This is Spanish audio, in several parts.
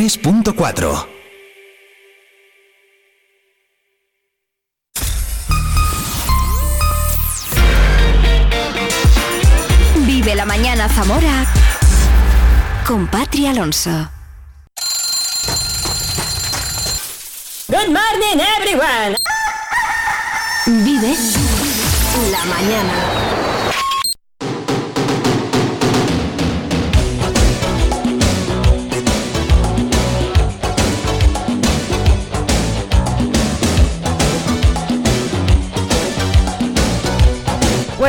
93.4. Vive la mañana Zamora con Patri Alonso. Good morning everyone. Vive la mañana.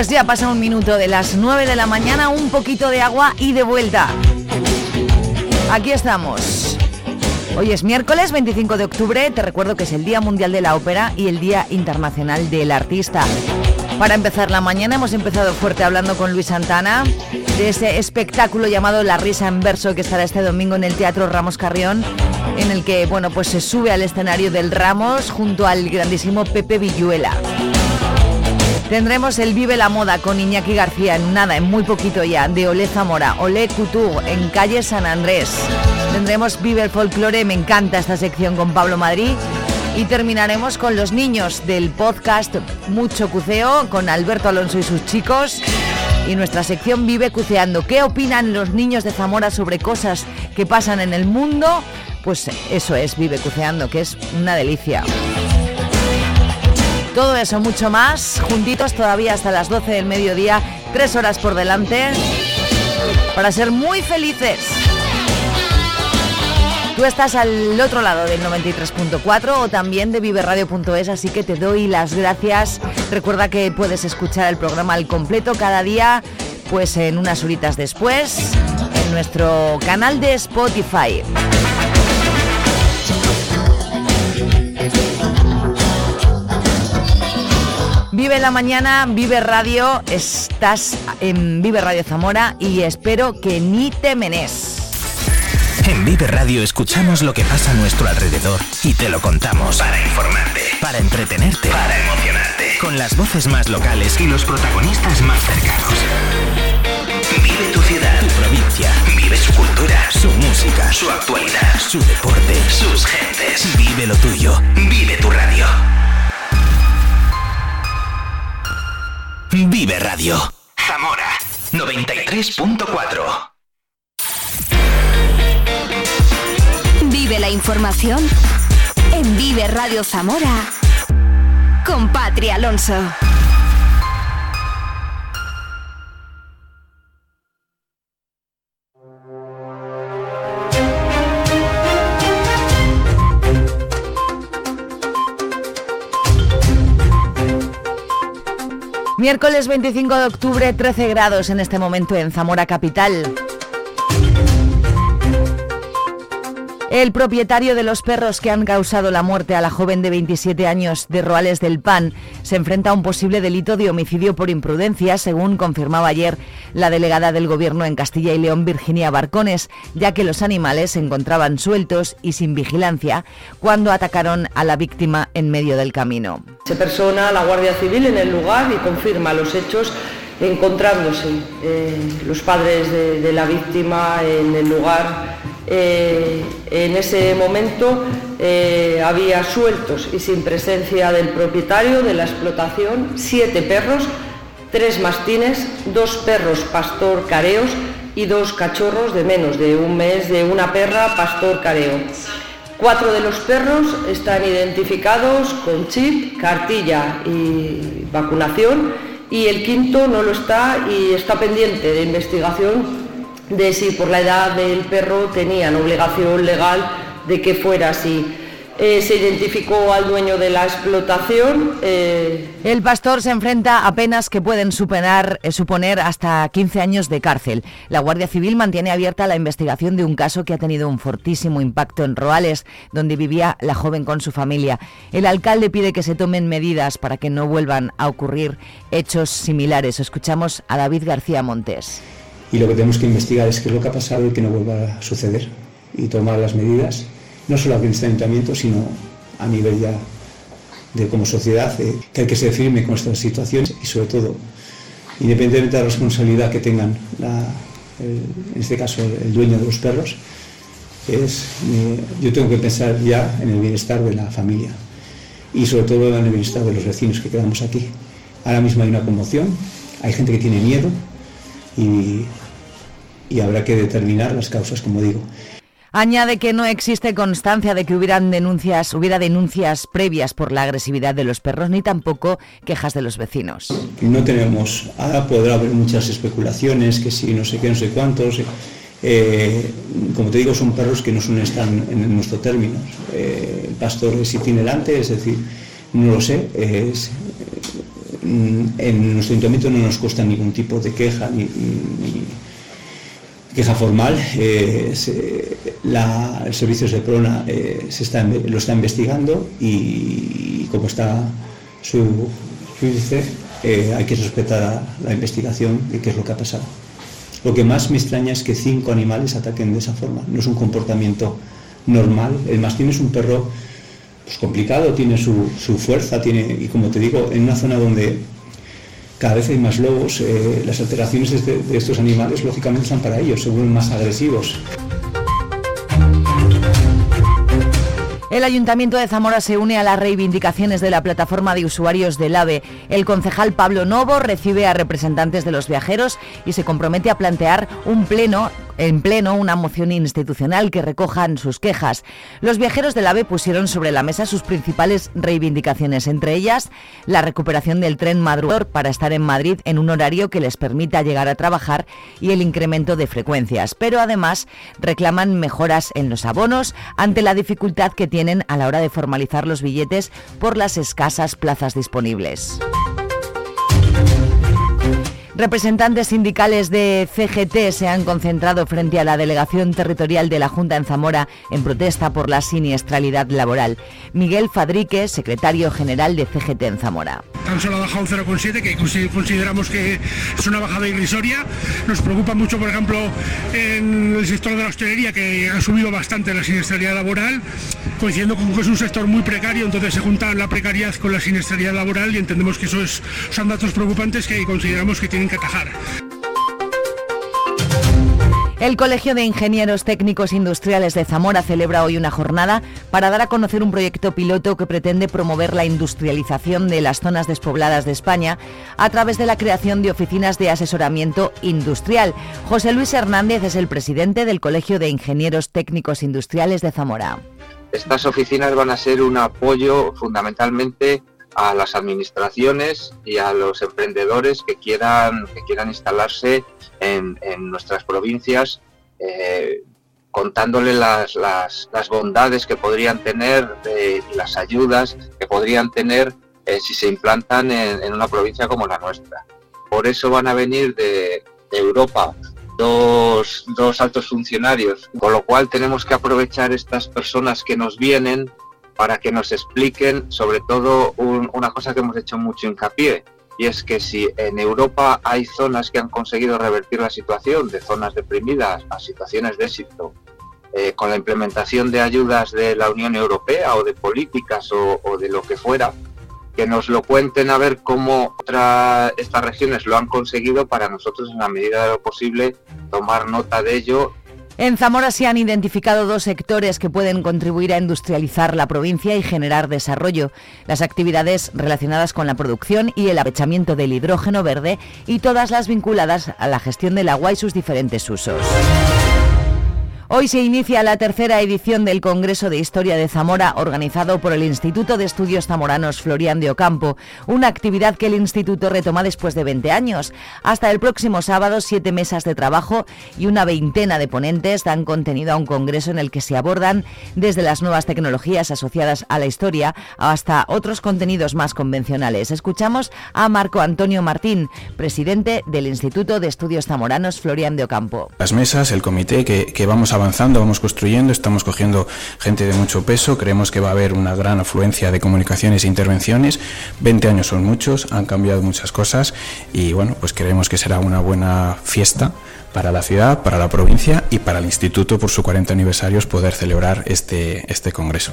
Pues ya pasa un minuto de las 9 de la mañana, un poquito de agua y de vuelta. Aquí estamos. Hoy es miércoles 25 de octubre, te recuerdo que es el Día Mundial de la Ópera y el Día Internacional del Artista. Para empezar la mañana hemos empezado fuerte hablando con Luis Santana de ese espectáculo llamado La Risa en Verso que estará este domingo en el Teatro Ramos Carrión, en el que bueno, pues se sube al escenario del Ramos junto al grandísimo Pepe Villuela. Tendremos el Vive la Moda con Iñaki García en nada, en muy poquito ya, de Olé Zamora, Olé Couture en calle San Andrés. Tendremos Vive el Folklore, me encanta esta sección con Pablo Madrid. Y terminaremos con los niños del podcast Mucho Cuceo, con Alberto Alonso y sus chicos. Y nuestra sección Vive Cuceando. ¿Qué opinan los niños de Zamora sobre cosas que pasan en el mundo? Pues eso es Vive Cuceando, que es una delicia. Todo eso, mucho más, juntitos todavía hasta las 12 del mediodía, tres horas por delante, para ser muy felices. Tú estás al otro lado del 93.4 o también de viverradio.es, así que te doy las gracias. Recuerda que puedes escuchar el programa al completo cada día, pues en unas horitas después, en nuestro canal de Spotify. Vive la mañana, Vive Radio, estás en Vive Radio Zamora y espero que ni te menes. En Vive Radio escuchamos lo que pasa a nuestro alrededor y te lo contamos. Para informarte, para entretenerte, para emocionarte. Con las voces más locales y los protagonistas más cercanos. Vive tu ciudad, tu provincia. Vive su cultura, su música, su actualidad, su deporte, sus gentes. Vive lo tuyo. Vive tu radio. Vive Radio. Zamora 93.4. Vive la información en Vive Radio Zamora con Patri Alonso. Miércoles 25 de octubre, 13 grados en este momento en Zamora Capital. El propietario de los perros que han causado la muerte a la joven de 27 años de Roales del Pan se enfrenta a un posible delito de homicidio por imprudencia, según confirmaba ayer la delegada del Gobierno en Castilla y León, Virginia Barcones, ya que los animales se encontraban sueltos y sin vigilancia cuando atacaron a la víctima en medio del camino. Se persona la Guardia Civil en el lugar y confirma los hechos encontrándose eh, los padres de, de la víctima en el lugar eh, en ese momento eh, había sueltos y sin presencia del propietario de la explotación siete perros, tres mastines, dos perros pastor careos y dos cachorros de menos de un mes de una perra pastor careo. Cuatro de los perros están identificados con chip, cartilla y vacunación y el quinto no lo está y está pendiente de investigación de si por la edad del perro tenían obligación legal de que fuera así. Eh, se identificó al dueño de la explotación. Eh, El pastor se enfrenta a penas que pueden superar, eh, suponer hasta 15 años de cárcel. La Guardia Civil mantiene abierta la investigación de un caso que ha tenido un fortísimo impacto en Roales, donde vivía la joven con su familia. El alcalde pide que se tomen medidas para que no vuelvan a ocurrir hechos similares. Escuchamos a David García Montes y lo que tenemos que investigar es qué es lo que ha pasado y que no vuelva a suceder y tomar las medidas, no solo aquí en este ayuntamiento, sino a nivel ya de como sociedad, eh, que hay que ser firme con estas situaciones y sobre todo, independientemente de la responsabilidad que tengan, en este caso el dueño de los perros, Es, yo tengo que pensar ya en el bienestar de la familia y sobre todo en el bienestar de los vecinos que quedamos aquí. Ahora mismo hay una conmoción, hay gente que tiene miedo y, y habrá que determinar las causas, como digo. Añade que no existe constancia de que hubieran denuncias, hubiera denuncias previas por la agresividad de los perros ni tampoco quejas de los vecinos. No tenemos, ahora podrá haber muchas especulaciones, que si no sé qué, no sé cuántos. Eh, como te digo, son perros que no son están en nuestro término. Eh, el pastor es itinerante, es decir, no lo sé. Es, en nuestro ayuntamiento no nos consta ningún tipo de queja ni queja formal. Eh, el servicio de Prona eh, se está, lo está investigando y, como está su índice, eh, hay que respetar la investigación de qué es lo que ha pasado. Lo que más me extraña es que cinco animales ataquen de esa forma. No es un comportamiento normal. El mastín es un perro pues, complicado, tiene su, su fuerza, tiene, y como te digo, en una zona donde cada vez hay más lobos, eh, las alteraciones de, de, estos animales lógicamente son para ellos, se vuelven más agresivos. El Ayuntamiento de Zamora se une a las reivindicaciones de la plataforma de usuarios del AVE. El concejal Pablo Novo recibe a representantes de los viajeros y se compromete a plantear un pleno en pleno una moción institucional que recojan sus quejas. Los viajeros del AVE pusieron sobre la mesa sus principales reivindicaciones, entre ellas la recuperación del tren madrugador para estar en Madrid en un horario que les permita llegar a trabajar y el incremento de frecuencias. Pero además reclaman mejoras en los abonos ante la dificultad que tienen a la hora de formalizar los billetes por las escasas plazas disponibles. Representantes sindicales de CGT se han concentrado frente a la delegación territorial de la Junta en Zamora en protesta por la siniestralidad laboral. Miguel Fadrique, secretario general de CGT en Zamora. Tan solo ha bajado un 0,7, que consideramos que es una bajada irrisoria. Nos preocupa mucho, por ejemplo, en el sector de la hostelería, que ha subido bastante la siniestralidad laboral, coincidiendo con que es un sector muy precario, entonces se junta la precariedad con la siniestralidad laboral y entendemos que eso es, son datos preocupantes que consideramos que tienen que atajar. El Colegio de Ingenieros Técnicos Industriales de Zamora celebra hoy una jornada para dar a conocer un proyecto piloto que pretende promover la industrialización de las zonas despobladas de España a través de la creación de oficinas de asesoramiento industrial. José Luis Hernández es el presidente del Colegio de Ingenieros Técnicos Industriales de Zamora. Estas oficinas van a ser un apoyo fundamentalmente a las administraciones y a los emprendedores que quieran, que quieran instalarse en, nuestras provincias, eh, contándole las, las, bondades que podrían tener y las ayudas que podrían tener eh, si se implantan en, una provincia como la nuestra. Por eso van a venir de, Europa dos, dos altos funcionarios, con lo cual tenemos que aprovechar estas personas que nos vienen para que nos expliquen sobre todo una cosa que hemos hecho mucho hincapié, y es que si en Europa hay zonas que han conseguido revertir la situación de zonas deprimidas a situaciones de éxito, eh, con la implementación de ayudas de la Unión Europea o de políticas o, o de lo que fuera, que nos lo cuenten a ver cómo otras estas regiones lo han conseguido para nosotros en la medida de lo posible tomar nota de ello en Zamora se han identificado dos sectores que pueden contribuir a industrializar la provincia y generar desarrollo. Las actividades relacionadas con la producción y el aprovechamiento del hidrógeno verde y todas las vinculadas a la gestión del agua y sus diferentes usos. Hoy se inicia la tercera edición del Congreso de Historia de Zamora, organizado por el Instituto de Estudios Zamoranos Florian de Ocampo, una actividad que el instituto retoma después de 20 años. Hasta el próximo sábado, siete mesas de trabajo y una veintena de ponentes dan contenido a un congreso en el que se abordan desde las nuevas tecnologías asociadas a la historia hasta otros contenidos más convencionales. Escuchamos a Marco Antonio Martín, presidente del Instituto de Estudios Zamoranos Florian de Ocampo. Las mesas, el comité que, que vamos a avanzando, vamos construyendo, estamos cogiendo gente de mucho peso, creemos que va a haber una gran afluencia de comunicaciones e intervenciones. 20 años son muchos, han cambiado muchas cosas y bueno, pues creemos que será una buena fiesta para la ciudad, para la provincia y para el instituto por su 40 aniversarios poder celebrar este, este congreso.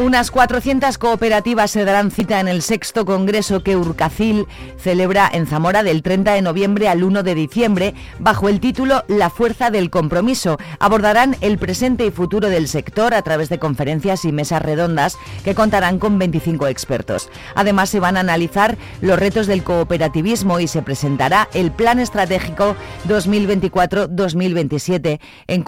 Unas 400 cooperativas se darán cita en el sexto congreso que Urcacil celebra en Zamora del 30 de noviembre al 1 de diciembre bajo el título La fuerza del compromiso. Abordarán el presente y futuro del sector a través de conferencias y mesas redondas que contarán con 25 expertos. Además se van a analizar los retos del cooperativismo y se presentará el Plan Estratégico 2024-2027 en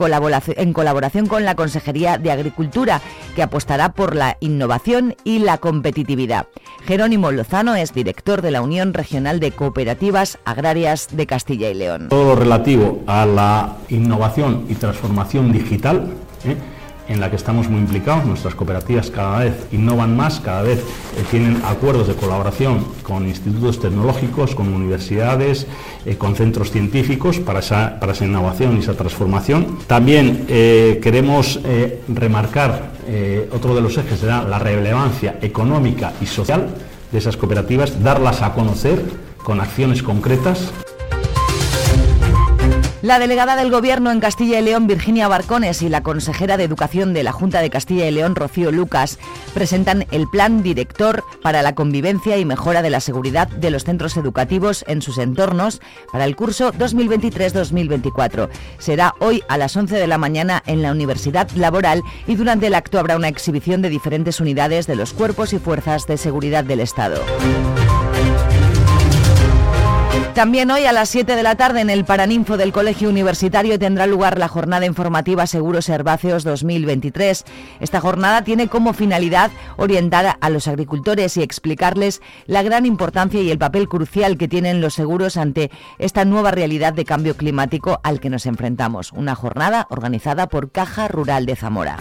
colaboración, con la Consejería de Agricultura que apostará por la innovación y la competitividad. Jerónimo Lozano es director de la Unión Regional de Cooperativas Agrarias de Castilla y León. Todo lo relativo a la innovación y transformación digital. ¿eh? En la que estamos muy implicados. Nuestras cooperativas cada vez innovan más, cada vez eh, tienen acuerdos de colaboración con institutos tecnológicos, con universidades, eh, con centros científicos para esa, innovación y esa transformación. También eh, queremos remarcar otro de los ejes, será la relevancia económica y social de esas cooperativas, darlas a conocer con acciones concretas. La delegada del Gobierno en Castilla y León, Virginia Barcones, y la consejera de Educación de la Junta de Castilla y León, Rocío Lucas, presentan el Plan Director para la Convivencia y Mejora de la Seguridad de los Centros Educativos en sus entornos para el curso 2023-2024. Será hoy a las 11 de la mañana en la Universidad Laboral y durante el acto habrá una exhibición de diferentes unidades de los cuerpos y fuerzas de seguridad del Estado. También hoy a las 7 de la tarde en el Paraninfo del Colegio Universitario tendrá lugar la jornada informativa Seguros Herbáceos 2023. Esta jornada tiene como finalidad orientar a los agricultores y explicarles la gran importancia y el papel crucial que tienen los seguros ante esta nueva realidad de cambio climático al que nos enfrentamos. Una jornada organizada por Caja Rural de Zamora.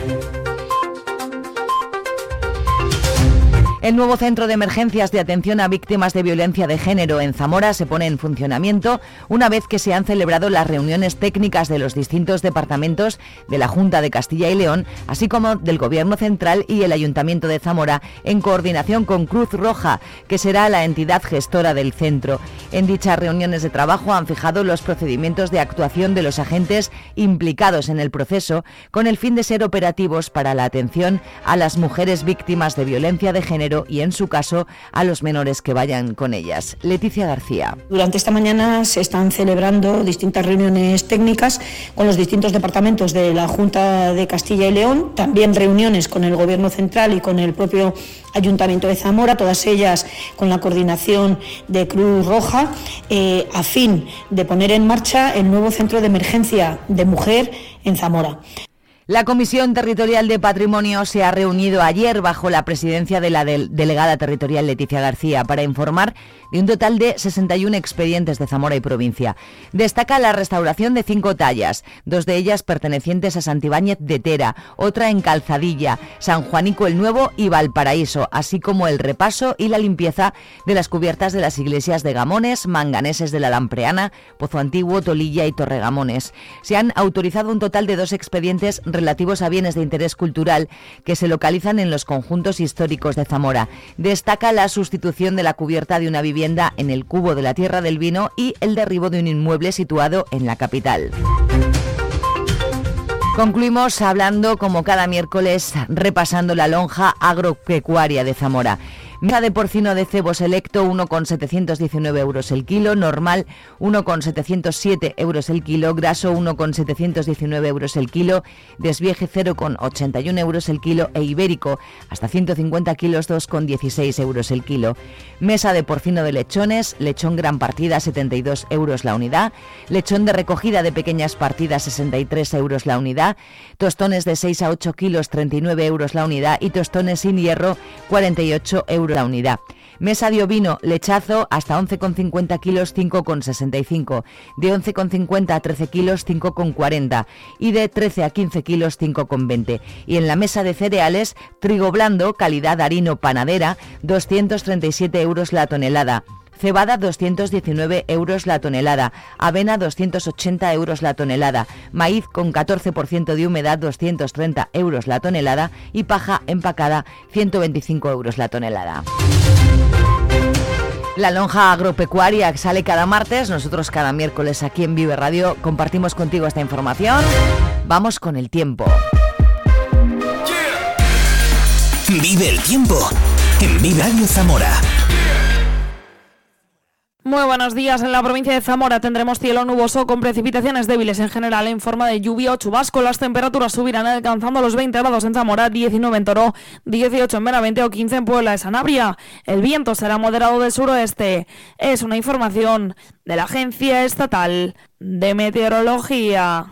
El nuevo centro de emergencias de atención a víctimas de violencia de género en Zamora se pone en funcionamiento una vez que se han celebrado las reuniones técnicas de los distintos departamentos de la Junta de Castilla y León, así como del Gobierno Central y el Ayuntamiento de Zamora, en coordinación con Cruz Roja, que será la entidad gestora del centro. En dichas reuniones de trabajo han fijado los procedimientos de actuación de los agentes implicados en el proceso, con el fin de ser operativos para la atención a las mujeres víctimas de violencia de género y, en su caso, a los menores que vayan con ellas. Leticia García. Durante esta mañana se están celebrando distintas reuniones técnicas con los distintos departamentos de la Junta de Castilla y León, también reuniones con el Gobierno Central y con el propio Ayuntamiento de Zamora, todas ellas con la coordinación de Cruz Roja, eh, a fin de poner en marcha el nuevo centro de emergencia de mujer en Zamora. La Comisión Territorial de Patrimonio se ha reunido ayer bajo la presidencia de la delegada territorial Leticia García para informar de un total de 61 expedientes de Zamora y provincia. Destaca la restauración de cinco tallas, dos de ellas pertenecientes a Santibáñez de Tera, otra en Calzadilla, San Juanico el Nuevo y Valparaíso, así como el repaso y la limpieza de las cubiertas de las iglesias de Gamones, Manganeses de la Lampreana, Pozo Antiguo, Tolilla y Torregamones. Se han autorizado un total de dos expedientes relativos a bienes de interés cultural que se localizan en los conjuntos históricos de Zamora. Destaca la sustitución de la cubierta de una vivienda en el cubo de la Tierra del Vino y el derribo de un inmueble situado en la capital. Concluimos hablando, como cada miércoles, repasando la lonja agropecuaria de Zamora. Mesa de porcino de cebo selecto 1,719 euros el kilo, normal 1,707 euros el kilo, graso 1,719 euros el kilo, desvieje 0,81 euros el kilo e ibérico hasta 150 kilos 2,16 euros el kilo. Mesa de porcino de lechones, lechón gran partida 72 euros la unidad, lechón de recogida de pequeñas partidas 63 euros la unidad, tostones de 6 a 8 kilos 39 euros la unidad. Y tostones sin hierro 48 euros la unidad. Mesa de ovino, lechazo hasta 11,50 kilos 5,65, de 11,50 a 13 kilos 5,40 y de 13 a 15 kilos 5,20. Y en la mesa de cereales, trigo blando, calidad harino panadera, 237 euros la tonelada cebada 219 euros la tonelada, avena 280 euros la tonelada, maíz con 14% de humedad 230 euros la tonelada y paja empacada 125 euros la tonelada. La lonja agropecuaria sale cada martes, nosotros cada miércoles aquí en Vive Radio compartimos contigo esta información. Vamos con el tiempo. Vive el tiempo en Vive Radio Zamora. Muy buenos días. En la provincia de Zamora tendremos cielo nuboso con precipitaciones débiles en general en forma de lluvia o chubasco. Las temperaturas subirán alcanzando los 20 grados en Zamora, 19 en Toro, 18 en Benavente o 15 en Puebla de Sanabria. El viento será moderado del suroeste. Es una información de la Agencia Estatal de Meteorología.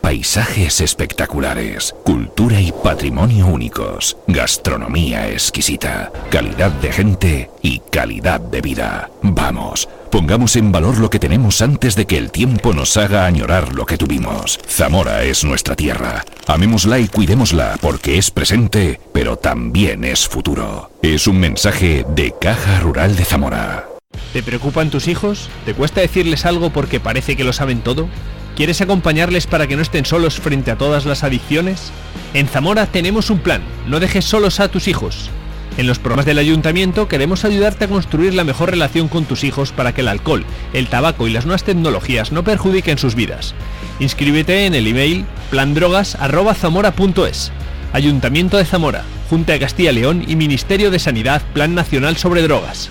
Paisajes espectaculares, cultura y patrimonio únicos, gastronomía exquisita, calidad de gente y calidad de vida. Vamos, pongamos en valor lo que tenemos antes de que el tiempo nos haga añorar lo que tuvimos. Zamora es nuestra tierra. Amémosla y cuidémosla porque es presente, pero también es futuro. Es un mensaje de Caja Rural de Zamora. ¿Te preocupan tus hijos? ¿Te cuesta decirles algo porque parece que lo saben todo? ¿Quieres acompañarles para que no estén solos frente a todas las adicciones? En Zamora tenemos un plan, no dejes solos a tus hijos. En los programas del ayuntamiento queremos ayudarte a construir la mejor relación con tus hijos para que el alcohol, el tabaco y las nuevas tecnologías no perjudiquen sus vidas. Inscríbete en el email plandrogas@zamora.es. Ayuntamiento de Zamora, Junta de Castilla y León y Ministerio de Sanidad Plan Nacional sobre Drogas.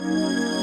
Música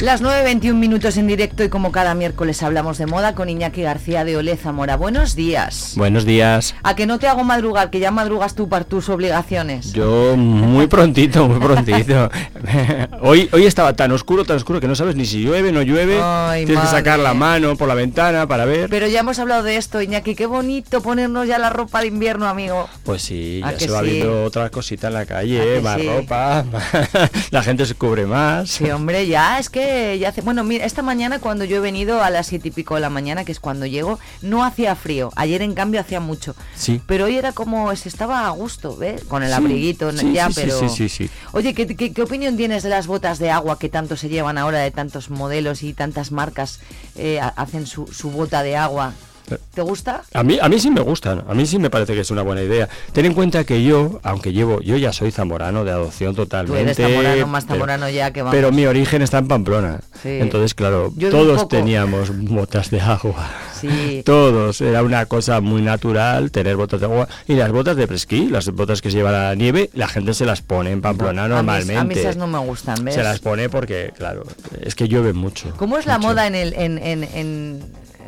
Las 9.21 minutos en directo y como cada miércoles hablamos de moda con Iñaki García de Ole Zamora. Buenos días. Buenos días. A que no te hago madrugar, que ya madrugas tú para tus obligaciones. Yo muy prontito, muy prontito. hoy, hoy estaba tan oscuro, tan oscuro que no sabes ni si llueve, no llueve. Ay, Tienes que sacar la mano por la ventana para ver. Pero ya hemos hablado de esto, Iñaki, qué bonito ponernos ya la ropa de invierno, amigo. Pues sí, ¿A ya se va sí? viendo otra cosita en la ¿A calle, más sí? ropa, la gente se cubre más. Sí, hombre, ya es que ya hace. Bueno, mira, esta mañana cuando yo he venido a las siete y pico de la mañana, que es cuando llego, no hacía frío. Ayer, en cambio, hacía mucho. Sí. Pero hoy era como se estaba a gusto, ¿ves? Con el Sí, abriguito, sí, ya, sí, sí, pero. sí. Oye, ¿qué, qué, qué opinión tienes de las botas de agua que tanto se llevan ahora, de tantos modelos y tantas marcas eh, ha- hacen su, su bota de agua? ¿Te gusta? A mí, a mí sí me gustan, a mí sí me parece que es una buena idea. Ten en cuenta que yo, aunque llevo, yo ya soy zamorano de adopción totalmente. Tú eres zamorano, más pero- zamorano ya que vamos. Pero mi origen está en Pamplona. Sí. Entonces, claro, Yo todos teníamos botas de agua. Sí. Todos. Era una cosa muy natural tener botas de agua. Y las botas de presquí, las botas que se llevan a la nieve, la gente se las pone en Pamplona A mí- normalmente. A mí esas no me gustan, ¿ves? Se las pone porque, claro, es que llueve mucho. ¿Cómo es la moda en el en, en, en,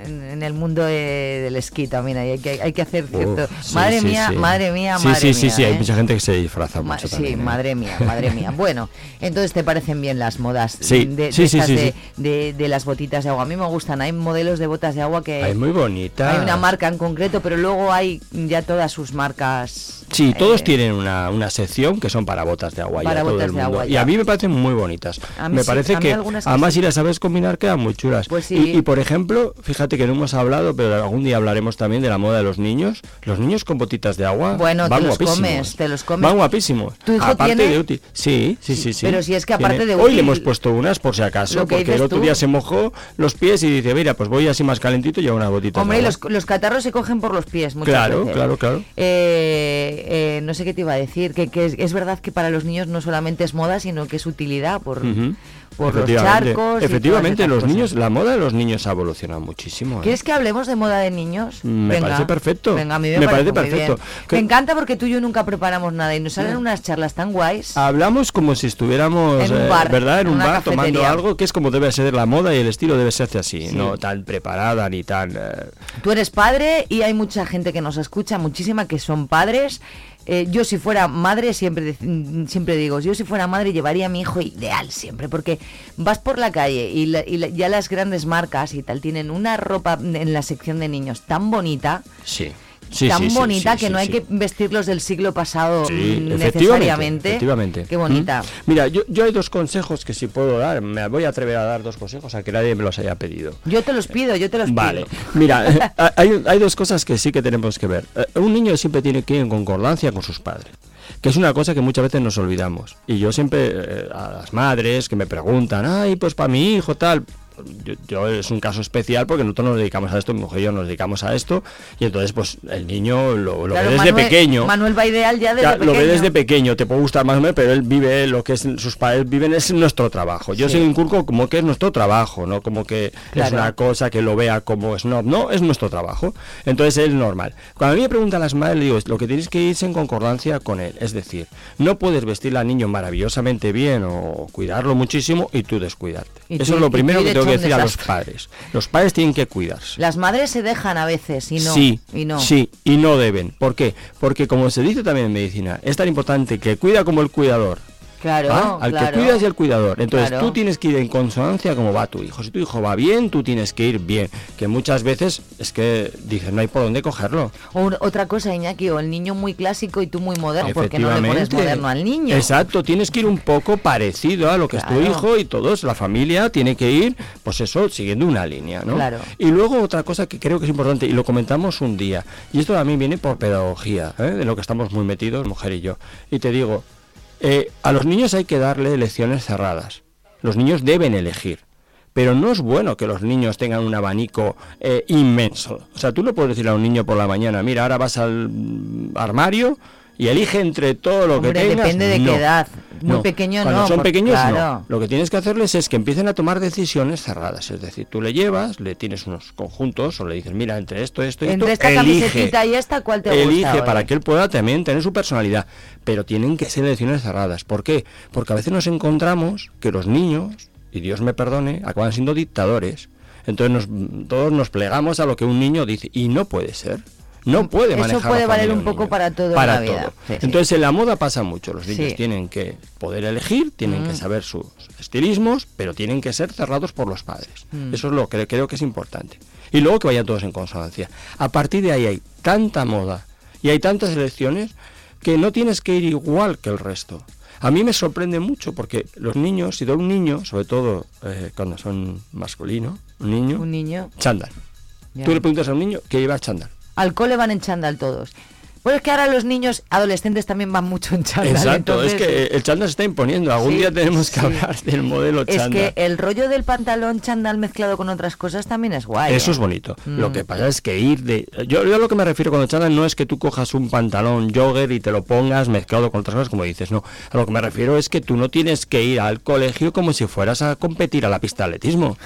en- en el mundo de- del esquí también? Hay que, hay que hacer cierto... Uf, sí, madre sí, mía, sí. madre mía, Sí, madre sí, sí, mía. sí, hay ¿eh? mucha gente que se disfraza Ma- mucho sí, también, ¿eh? madre mía, madre mía. Bueno, entonces te parecen bien las modas Sí, de, de sí, sí, estas sí, de, sí. de- las botitas de agua. A mí me gustan. Hay modelos de botas de agua que Ay, muy bonita. hay una marca en concreto, pero luego hay ya todas sus marcas. Sí, todos eh, tienen una, una sección que son para botas de agua. Para botas de mundo. agua, Y a mí me parecen muy bonitas. A mí me sí, parece a mí que, además sí. si las sabes combinar quedan muy chulas. Pues sí. y, y, por ejemplo, fíjate que no hemos hablado, pero algún día hablaremos también de la moda de los niños. Los niños con botitas de agua Bueno, te van los guapísimos. comes, te los comes. Van guapísimos. ¿Tu hijo aparte tiene? de útil. Sí, sí, sí, sí. pero si es que Tiene- aparte de Hoy útil- le hemos puesto unas por si acaso, porque el otro tú. día se mojó los pies y dice, mira, pues voy así más calentito y llevo unas botitas Hombre, de agua. los, los catarros se cogen por los pies muchas Claro, veces. claro, claro. Eh, eh, no sé qué te iba a decir, que, que es, es verdad que para los niños no solamente es moda, sino que es utilidad por, por los charcos. Efectivamente, los cosas. niños, la moda de los niños ha evolucionado muchísimo. ¿eh? ¿Quieres que hablemos de moda de niños? Me parece perfecto. Venga, a mí me, Me parece, parece muy bien. perfecto. Me encanta porque tú y yo nunca preparamos nada y nos salen unas charlas tan guays. Hablamos como si estuviéramos, En un eh, bar, ¿verdad? En en un bar tomando algo que es como debe ser la moda y el estilo debe serse así, Sí. no tan preparada ni tan... eh, Tú eres padre y hay mucha gente que nos escucha, muchísima que son padres. Eh, yo si fuera madre, siempre, siempre digo, yo si fuera madre llevaría a mi hijo ideal siempre, porque vas por la calle y, ya las grandes marcas y tal tienen una ropa en la sección de niños tan bonita, Sí. Sí, tan sí, bonita sí, que no hay que vestirlos del siglo pasado efectivamente, necesariamente. efectivamente. Qué bonita. Mm. Mira, yo, yo hay dos consejos que sí puedo dar. Me voy a atrever a dar dos consejos a que nadie me los haya pedido. Yo te los pido, yo te los Vale, pido. mira, eh, hay, hay dos cosas que sí que tenemos que ver. Eh, Un niño siempre tiene que ir en concordancia con sus padres, que es una cosa que muchas veces nos olvidamos. Y yo siempre, eh, a las madres que me preguntan, ay, pues para mi hijo tal, yo, yo es un caso especial porque nosotros nos dedicamos a esto, mi mujer y yo nos dedicamos a esto, y entonces pues el niño lo, lo Claro, ve desde Manuel- pequeño. Manuel va ideal ya desde pequeño. Lo ve desde pequeño, te puede gustar más o menos, pero él vive lo que es, sus padres viven es nuestro trabajo. Yo Sí. se lo inculco como que es nuestro trabajo, no como que es Claro. una cosa que lo vea como snob, no, es nuestro trabajo. Entonces es normal. Cuando a mí me preguntan las madres, le digo, lo que tienes que irse en concordancia con él, es decir, no puedes vestir al niño maravillosamente bien o cuidarlo muchísimo y tú descuidarte. Y tú- Eso es y lo tú primero que tengo que a los padres. Los padres tienen que cuidarse. Las madres se dejan a veces y no. Sí, y no. sí, y no deben. ¿Por qué? Porque como se dice también en medicina, es tan importante que cuida como el cuidador Claro, ¿Ah? Al claro. que cuidas y al cuidador. Entonces Claro. tú tienes que ir en consonancia como va tu hijo. Si tu hijo va bien, tú tienes que ir bien. Que muchas veces es que dices, no hay por dónde cogerlo. O otra cosa, Iñaki, o el niño muy clásico y tú muy moderno, porque no le pones moderno al niño. Exacto, tienes que ir un poco parecido a lo que es tu hijo y todos, la familia tiene que ir, pues eso, siguiendo una línea, ¿no? Claro. Y luego otra cosa que creo que es importante, y lo comentamos un día, y esto también viene por pedagogía, ¿eh? de lo que estamos muy metidos, mujer y yo. Y te digo, eh, a los niños hay que darle lecciones cerradas. Los niños deben elegir. Pero no es bueno que los niños tengan un abanico eh, inmenso. O sea, tú no puedes decirle a un niño por la mañana, mira, ahora vas al mm, armario y elige entre todo lo Hombre, que tengas. depende de No. qué edad. Muy No. pequeño Cuando no. son pequeños claro. no. Lo que tienes que hacerles es que empiecen a tomar decisiones cerradas. Es decir, tú le llevas, le tienes unos conjuntos o le dices, mira, entre esto, esto y Entre esto, esta elige. camisetita y esta, ¿cuál te Elige gusta? para hoy? que él pueda también tener su personalidad. Pero tienen que ser elecciones cerradas. ¿Por qué? Porque a veces nos encontramos que los niños, y Dios me perdone, acaban siendo dictadores. Entonces nos- todos nos plegamos a lo que un niño dice. Y no puede ser. No puede Eso puede la valer un poco niño. para todo para en la vida. todo. Sí, sí. Entonces en la moda pasa mucho. Los niños Sí. tienen que poder elegir, tienen que Mm. saber sus estilismos, pero tienen que ser cerrados por los padres. Mm. Eso es lo que creo que es importante. Y luego que vayan todos en consonancia. A partir de ahí hay tanta moda y hay tantas elecciones que no tienes que ir igual que el resto. A mí me sorprende mucho porque los niños, si doy un niño, sobre todo eh, cuando son masculino, un niño, Un niño. chándal. Ya. Tú le preguntas a un niño que lleva chándal. Al cole van en chándal todos. Pues es que ahora los niños adolescentes también van mucho en chándal. Exacto, entonces- es que el chándal se está imponiendo. Algún Sí, día tenemos que sí. hablar del modelo Es chándal. que el rollo del pantalón chándal mezclado con otras cosas también es guay. Eso ¿eh? es bonito. Mm. Lo que pasa es que ir de... Yo, yo a lo que me refiero cuando chándal no es que tú cojas un pantalón jogger y te lo pongas mezclado con otras cosas, como dices, no. A lo que me refiero es que tú no tienes que ir al colegio como si fueras a competir a la pista de atletismo.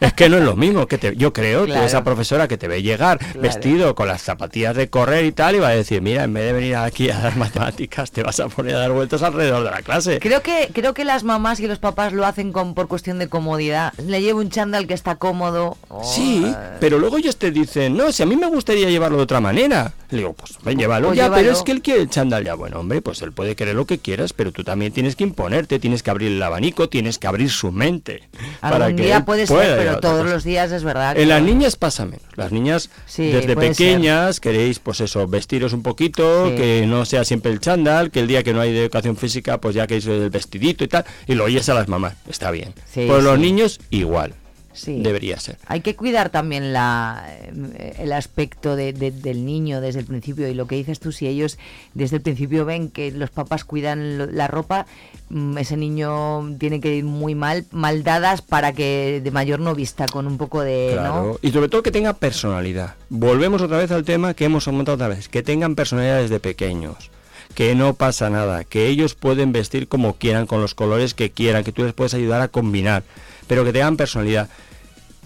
es que no es lo mismo. que te, Yo creo Claro. que esa profesora que te ve llegar vestido con las zapatillas de correr y tal, y va a decir, mira, en vez de venir aquí a dar matemáticas, te vas a poner a dar vueltas alrededor de la clase. Creo que, creo que las mamás y los papás lo hacen con, por cuestión de comodidad. Le llevo un chándal que está cómodo. o- Sí, pero luego ellos te dicen, no, si a mí me gustaría llevarlo de otra manera. Le digo, pues ven, llévalo pues ya, llévalo. pero es que él quiere el chándal ya. Bueno, hombre, pues él puede querer lo que quieras, pero tú también tienes que imponerte, tienes que abrir el abanico, tienes que abrir su mente. Algún que día puede pueda ser, pero todos los días es verdad. que- En las niñas pasa menos. Las niñas Sí, desde puede ser. pequeñas queréis, pues eso, vestiros un poquito, Sí. que no sea siempre el chándal, que el día que no hay de educación física, pues ya que es el vestidito y tal, y lo oyes a las mamás. Está bien. Sí, pues los niños igual. Sí. Debería ser. Hay que cuidar también la, eh, el aspecto de- de- del niño desde el principio y lo que dices tú, si ellos desde el principio ven que los papás cuidan lo- la ropa, mm, ese niño tiene que ir muy mal, mal dadas para que de mayor no vista con un poco de... Claro, ¿no? y sobre todo que tenga personalidad. Volvemos otra vez al tema que hemos comentado otra vez, que tengan personalidad desde pequeños. Que no pasa nada, que ellos pueden vestir como quieran, con los colores que quieran, que tú les puedes ayudar a combinar, pero que tengan personalidad.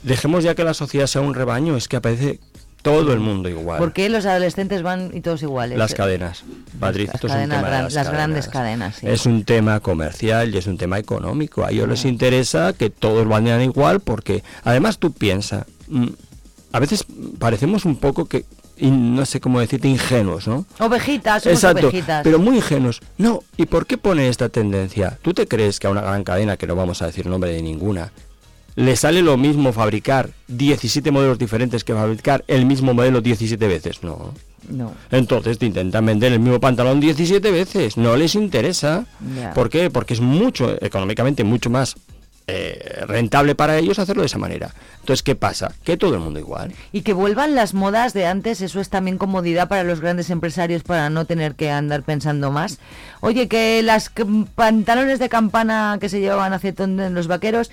Dejemos ya que la sociedad sea un rebaño, es que aparece todo el mundo igual. ¿Por qué los adolescentes van y todos iguales? Las cadenas, Madrid, las cadenas gran- grandes cadenas. sí. Es un tema comercial y es un tema económico. A ellos les interesa que todos vayan igual porque, además, tú piensas, mm, a veces parecemos un poco que, no sé cómo decirte, ingenuos, ¿no? Ovejitas, somos Exacto, ovejitas. pero muy ingenuos. No, ¿y por qué pone esta tendencia? ¿Tú te crees que a una gran cadena, que no vamos a decir nombre de ninguna, le sale lo mismo fabricar 17 modelos diferentes que fabricar el mismo modelo 17 veces? No. No. Entonces te intentan vender el mismo pantalón 17 veces. No les interesa. ¿Por qué? Porque es mucho, económicamente, mucho más eh, rentable para ellos hacerlo de esa manera. Entonces, ¿qué pasa? Que todo el mundo igual. Y que vuelvan las modas de antes, eso es también comodidad para los grandes empresarios para no tener que andar pensando más. Oye, que las pantalones de campana que se llevaban hace en los vaqueros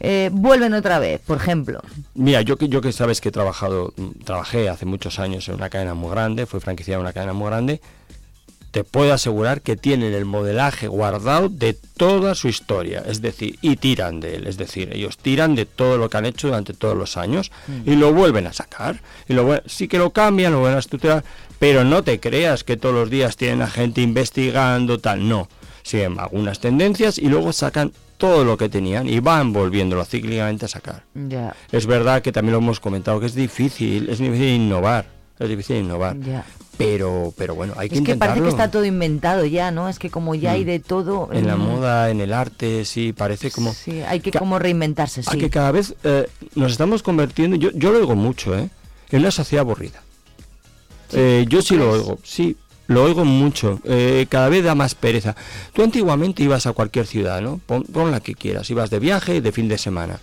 eh, vuelven otra vez, por ejemplo. Mira, yo que yo que sabes que he trabajado, mm, trabajé hace muchos años en una cadena muy grande, fui franquiciado en una cadena muy grande, te puedo asegurar que tienen el modelaje guardado de toda su historia, es decir, y tiran de él, es decir, ellos tiran de todo lo que han hecho durante todos los años Mm. y lo vuelven a sacar, y lo sí que lo cambian, lo vuelven a estructurar, pero no te creas que todos los días tienen a gente investigando, tal, no, siguen algunas tendencias y luego sacan todo lo que tenían y van volviéndolo cíclicamente a sacar. Es verdad que también lo hemos comentado que es difícil, es difícil innovar, es difícil innovar. Pero, pero bueno, hay que Es que parece intentarlo. que está todo inventado ya, ¿no? Es que como ya hay Mm. de todo... En la moda, en el arte, sí, parece como... Sí, hay que como reinventarse, a sí. que cada vez eh, nos estamos convirtiendo, yo, yo lo oigo mucho, ¿eh? En una sociedad aburrida. Eh, yo sí lo oigo, sí, lo oigo mucho. eh, cada vez da más pereza. Tú antiguamente ibas a cualquier ciudad, ¿no? Pon, pon la que quieras, ibas de viaje de fin de semana.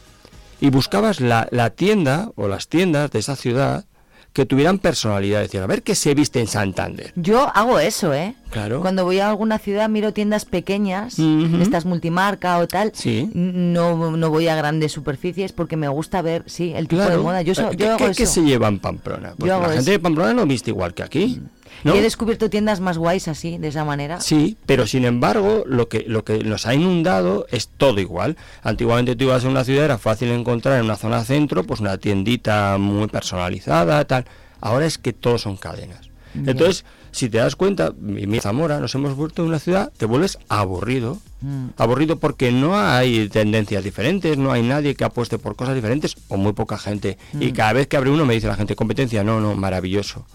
Y buscabas la, la tienda o las tiendas de esa ciudad que tuvieran personalidad. Decían, a ver qué se viste en Santander. Yo hago eso, ¿eh? Claro. Cuando voy a alguna ciudad miro tiendas pequeñas, estas multimarca o tal. Sí. No, no voy a grandes superficies porque me gusta ver, sí, el tipo de Claro. moda. Yo, so- Eh, yo ¿Qué, hago qué- eso. qué se lleva en Pamplona? Porque hago la gente eso. de Pamplona no viste igual que aquí. ¿No? He descubierto tiendas más guays así, de esa manera. Sí, pero sin embargo, lo que, lo que nos ha inundado es todo igual. Antiguamente tú ibas a una ciudad, era fácil encontrar en una zona centro, pues una tiendita muy personalizada, tal. Ahora es que todos son cadenas. Entonces, si te das cuenta, mi, mi Zamora, nos hemos vuelto una ciudad, te vuelves aburrido. Mm. Aburrido porque no hay tendencias diferentes, no hay nadie que apueste por cosas diferentes o muy poca gente. Y Mm. cada vez que abre uno me dice la gente, competencia, no, no, maravilloso.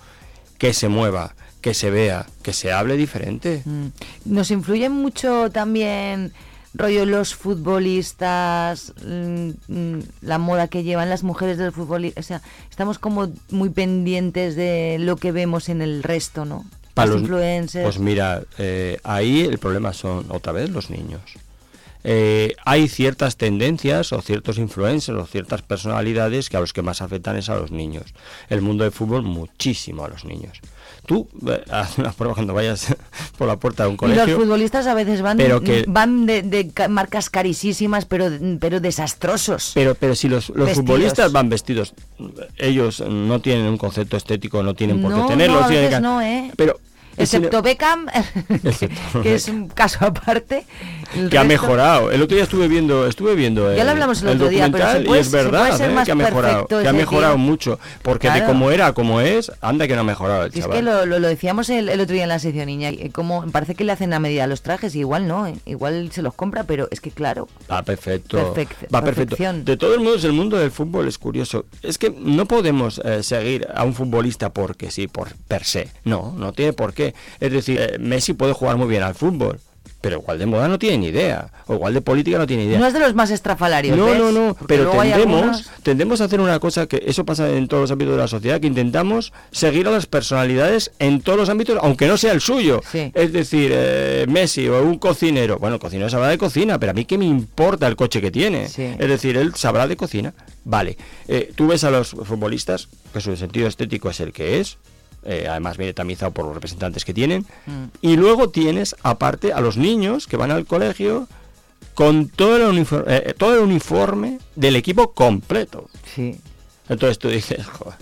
Que se mueva, que se vea, que se hable diferente. Mm. Nos influye mucho también rollo los futbolistas, mm, mm, la moda que llevan las mujeres del fútbol, o sea, estamos como muy pendientes de lo que vemos en el resto, ¿no? Para los los- influencers. Pues mira, eh, ahí el problema son otra vez los niños. Eh, hay ciertas tendencias o ciertos influencers o ciertas personalidades que a los que más afectan es a los niños. El mundo del fútbol muchísimo a los niños. Tú haz una prueba cuando vayas por la puerta de un y colegio. los futbolistas a veces van, pero que- van de, de ca- marcas carísimas, pero, pero desastrosos. Pero, pero si los, los futbolistas van vestidos, ellos no tienen un concepto estético, no tienen por qué no, tenerlo. no, a tienen que- no, ¿eh? Pero Excepto Beckham, Excepto- que es un caso aparte. que ha mejorado. El otro día estuve viendo, estuve viendo Ya lo el, hablamos el otro día, pero y es verdad ¿eh? que ha mejorado, que ha mejorado tío. mucho, porque de como era como es, anda que no ha mejorado el es que lo, lo, lo decíamos el, el otro día en la sección niña, eh, como parece que le hacen a medida los trajes, y igual no, eh, igual se los compra, pero es que claro, Va perfecto. Perfect- va perfecto. perfección. De todos modos, el mundo del fútbol es curioso. Es que no podemos eh, seguir a un futbolista porque sí, por per se. No, no tiene por qué. Es decir, eh, Messi puede jugar muy bien al fútbol, pero igual de moda no tiene ni idea. O igual de política no tiene ni idea. no es de los más estrafalarios. No, ¿ves? no, no, Porque pero tendemos, algunos- tendemos a hacer una cosa que eso pasa en todos los ámbitos de la sociedad, que intentamos seguir a las personalidades en todos los ámbitos, aunque no sea el suyo. Es decir, eh, Messi o un cocinero, bueno, el cocinero sabrá de cocina, pero a mí qué me importa el coche que tiene. Es decir, él sabrá de cocina. Vale, Eh, tú ves a los futbolistas, que su sentido estético es el que es, eh, además viene tamizado por los representantes que tienen, y luego tienes aparte a los niños que van al colegio con todo el, uniforme, eh, todo el uniforme del equipo completo. Sí. Entonces tú dices, "Joder,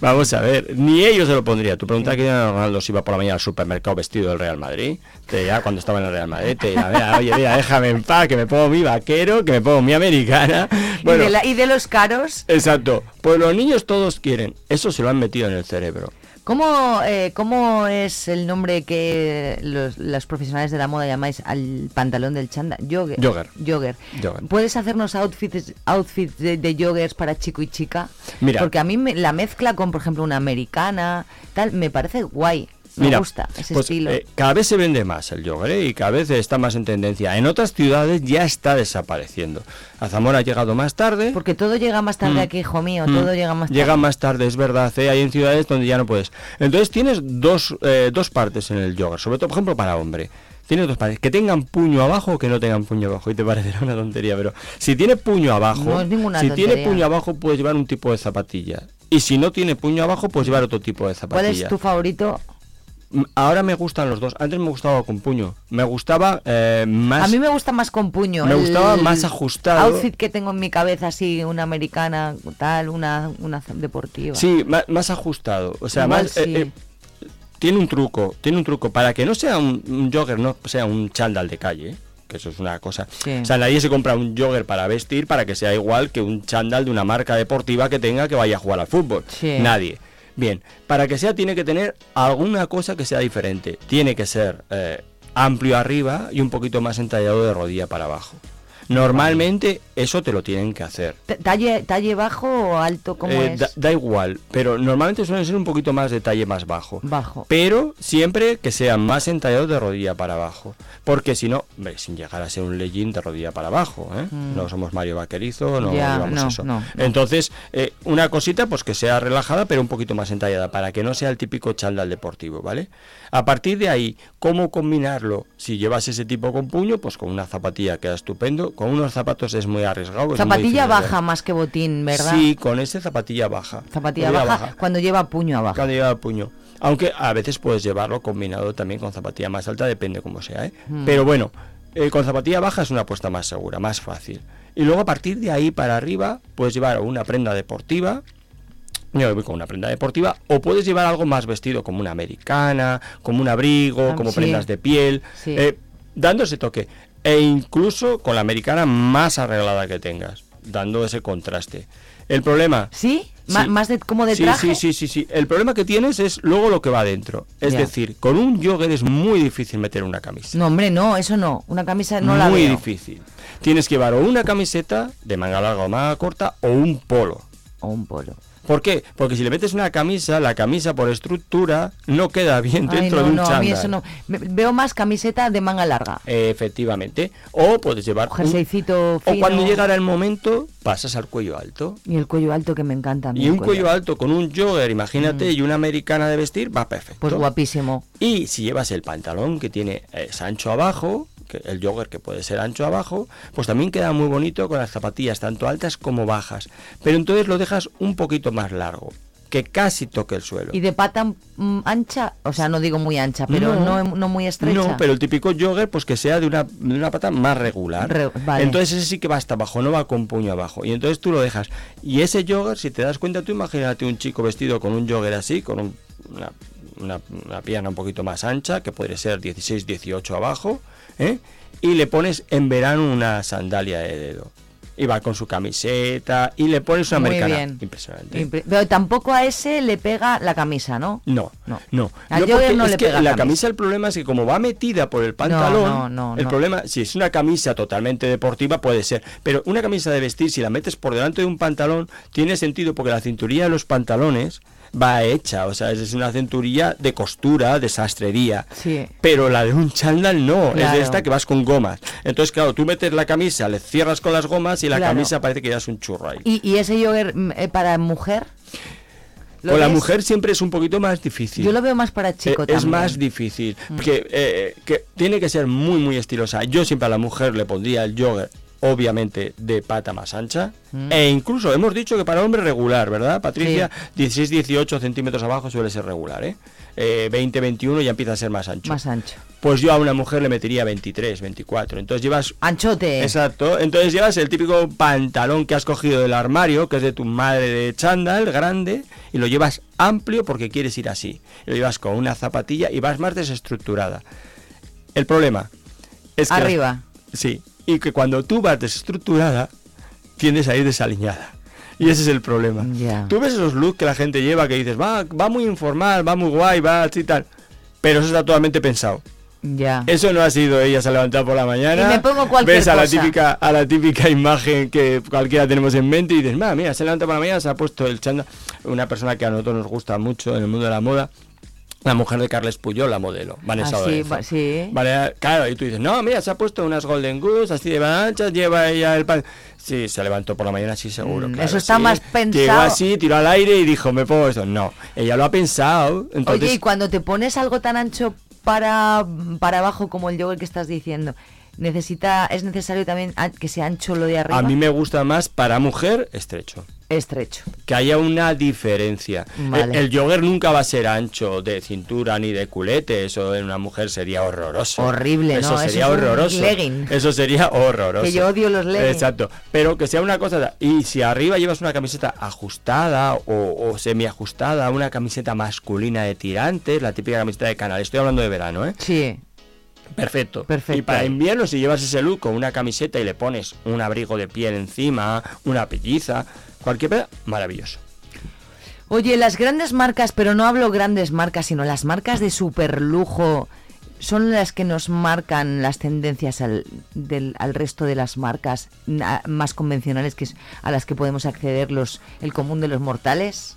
vamos a ver, ni ellos se lo pondrían. Tú preguntas a Cristiano Ronaldo si iba por la mañana al supermercado vestido del Real Madrid, te dirá cuando estaba en el Real Madrid, te dirá, "Mira, oye, mira, déjame en paz, que me pongo mi vaquero, que me pongo mi americana. Bueno, y, de la- y de los caros, exacto. Pues los niños todos quieren, eso se lo han metido en el cerebro. ¿Cómo, eh, ¿cómo es el nombre que los, los profesionales de la moda llamáis al pantalón del chanda? Jogger. Jogger. Jogger. Jogger. ¿Puedes hacernos outfits, outfits de, de joggers para chico y chica? Mira. Porque a mí me- la mezcla con, por ejemplo, una americana, tal, me parece guay. Me Mira, gusta ese pues, estilo. eh, cada vez se vende más el yogurt ¿eh? y cada vez está más en tendencia. En otras ciudades ya está desapareciendo. A Zamora ha llegado más tarde. Porque todo llega más tarde Mm. aquí, hijo mío, Mm. todo llega más tarde. Llega más tarde, es verdad. ¿eh? Hay en ciudades donde ya no puedes. Entonces tienes dos, eh, dos partes en el yogurt, sobre todo, por ejemplo, para hombre. Tienes dos partes, que tengan puño abajo o que no tengan puño abajo. Y te parecerá una tontería, pero si tiene puño abajo, No es ninguna si tiene puño abajo puedes llevar un tipo de zapatilla. Y si no tiene puño abajo, puedes llevar otro tipo de ¿Cuál zapatilla. es tu favorito? Ahora me gustan los dos. Antes me gustaba con puño. Me gustaba eh, más. A mí me gusta más con puño. Me el gustaba más ajustado. Outfit que tengo en mi cabeza, así, una americana, tal, una, una deportiva. Sí, ma- más, ajustado. O sea, Igual más. eh, eh, tiene un truco. Tiene un truco. Para que no sea un, un jogger, no sea un chándal de calle. Que eso es una cosa. Sí. O sea, nadie se compra un jogger para vestir para que sea igual que un chándal de una marca deportiva que tenga que vaya a jugar al fútbol. Sí. Nadie. Bien, para que sea tiene que tener alguna cosa que sea diferente. Tiene que ser eh, amplio arriba y un poquito más entallado de rodilla para abajo. Normalmente eso te lo tienen que hacer. ¿Talle, talle bajo o alto? ¿Cómo Eh, es? da, da igual, pero normalmente suelen ser un poquito más de talle más bajo. Bajo. Pero siempre que sean más entallados de rodilla para abajo. Porque si no, hombre, sin llegar a ser un legging de rodilla para abajo, ¿eh? Mm. No somos Mario Vaquerizo, no Ya, no, eso. no, no. Entonces, eh, una cosita pues que sea relajada pero un poquito más entallada para que no sea el típico chándal deportivo, ¿vale? A partir de ahí, ¿cómo combinarlo? Si llevas ese tipo con puño, pues con una zapatilla queda estupendo. Con unos zapatos es muy arriesgado. Zapatilla baja más que botín, ¿verdad? Sí, con ese zapatilla baja. Zapatilla baja, cuando lleva puño abajo. Cuando lleva puño. Aunque a veces puedes llevarlo combinado también con zapatilla más alta, depende cómo sea, ¿eh? Mm. Pero bueno, eh, con zapatilla baja es una apuesta más segura, más fácil. Y luego a partir de ahí para arriba puedes llevar una prenda deportiva. Yo voy con una prenda deportiva o puedes llevar algo más vestido como una americana, como un abrigo, Ah, como sí. prendas de piel, Sí. eh, dando ese toque. E incluso con la americana más arreglada que tengas, dando ese contraste. El problema... ¿Sí? ¿Más de como de Sí, traje? Sí, sí, sí, sí. El problema que tienes es luego lo que va dentro. Es decir, con un jogger es muy difícil meter una camisa. No, hombre, no, eso no. Una camisa no la muy difícil. Tienes que llevar o una camiseta de manga larga o manga corta o un polo. O un polo. ¿Por qué? Porque si le metes una camisa, la camisa por estructura no queda bien Ay, dentro no, de un no, a mí chándal. eso no. Veo más camiseta de manga larga. Efectivamente. O puedes llevar un- Jerseycito o fino. cuando llegara el momento, pasas al cuello alto. Y el cuello alto que me encanta. a mí Y un cuello alto con un jogger, imagínate, y una americana de vestir, va perfecto. Mm. Pues guapísimo. Y si llevas el pantalón que tiene es ancho abajo, que el jogger que puede ser ancho abajo, pues también queda muy bonito con las zapatillas tanto altas como bajas. Pero entonces lo dejas un poquito más largo, que casi toque el suelo. Y de pata mm, ancha, o sea, no digo muy ancha, pero no, no, muy estrecha. No, pero el típico jogger, pues que sea de una, de una pata más regular. Re- vale. Entonces ese sí que va hasta abajo, no va con puño abajo. Y entonces tú lo dejas. Y ese jogger, si te das cuenta, tú imagínate un chico vestido con un jogger así, con un- una, una, una pierna un poquito más ancha, que podría ser 16, 18 abajo, ¿eh? y le pones en verano una sandalia de dedo. Y va con su camiseta y le pones una Muy americana. bien. Impresionante. Impre- Pero tampoco a ese le pega la camisa, ¿no? No, No. no. Al No, es le que pega la camisa. camisa el problema es que como va metida por el pantalón, no, no, el no. problema, si es una camisa totalmente deportiva puede ser, pero una camisa de vestir si la metes por delante de un pantalón tiene sentido porque la cinturilla de los pantalones va hecha, o sea, es una cinturilla de costura, de sastrería. Sí. Pero la de un chándal no, es de esta que vas con gomas. Entonces, claro, tú metes la camisa, le cierras con las gomas y la Claro. camisa parece que ya es un churro ahí. ¿Y, y ese jogger mm, eh, para mujer? ¿Lo Con la mujer siempre es un poquito más difícil. Yo lo veo más para chico Eh, también. Es más difícil. Mm. Porque eh, que tiene que ser muy, muy estilosa. Yo siempre a la mujer le pondría el jogger, obviamente, de pata más ancha. Mm. E incluso hemos dicho que para hombre regular, ¿verdad, Patricia? 16-18 centímetros abajo suele ser regular, ¿eh? Eh, 20-21 ya empieza a ser más ancho. Más ancho. Pues yo a una mujer le metería 23, 24. Entonces llevas... Anchote. Exacto. Entonces llevas el típico pantalón que has cogido del armario, que es de tu madre de chándal, grande, y lo llevas amplio porque quieres ir así. Lo llevas con una zapatilla y vas más desestructurada. El problema es que... Arriba. Sí. Y que cuando tú vas desestructurada, tiendes a ir desaliñada. Y ese es el problema. Tú ves esos looks que la gente lleva que dices, va, va muy informal, va muy guay, va así tal. Pero eso está totalmente pensado. Ya. Eso no ha sido ella se ha levantado por la mañana. Y me pongo cualquier ves a la cosa. típica a la típica imagen que cualquiera tenemos en mente y dices, "Ma, mira, se levanta por la mañana, se ha puesto el chándal". Una persona que a nosotros nos gusta mucho en el mundo de la moda, la mujer de Carles Puyol, la modelo, Vanessa Ah, sí, va- sí. Vale, claro, y tú dices, no, mira, se ha puesto unas Golden Goose así de anchas, lleva ella el pan. Sí, se levantó por la mañana, sí, seguro. Mm, claro, eso está sí. más Llegó pensado. así, tiró al aire y dijo, me pongo esto. No, ella lo ha pensado. Entonces, Oye, y cuando te pones algo tan ancho para, para abajo como el jogger que estás diciendo, necesita es necesario también que sea ancho lo de arriba. a mí me gusta más para mujer estrecho. Estrecho. Que haya una diferencia. Vale. El, el jogger nunca va a ser ancho de cintura ni de culete. Eso en una mujer sería horroroso. Horrible, ¿no? Eso Eso sería es un horroroso. legging. Eso sería horroroso. Que yo odio los leggings. Exacto. Pero que sea una cosa. Y si arriba llevas una camiseta ajustada o, o semiajustada, una camiseta masculina de tirantes, la típica camiseta de canal. Estoy hablando de verano, ¿eh? Sí. Perfecto. Perfecto. Y para invierno, si llevas ese look con una camiseta y le pones un abrigo de piel encima, una pelliza, cualquier cosa, maravilloso. Oye, las grandes marcas, pero no hablo grandes marcas, sino las marcas de super lujo son las que nos marcan las tendencias al, del, al resto de las marcas más convencionales que a las que podemos acceder los el común de los mortales.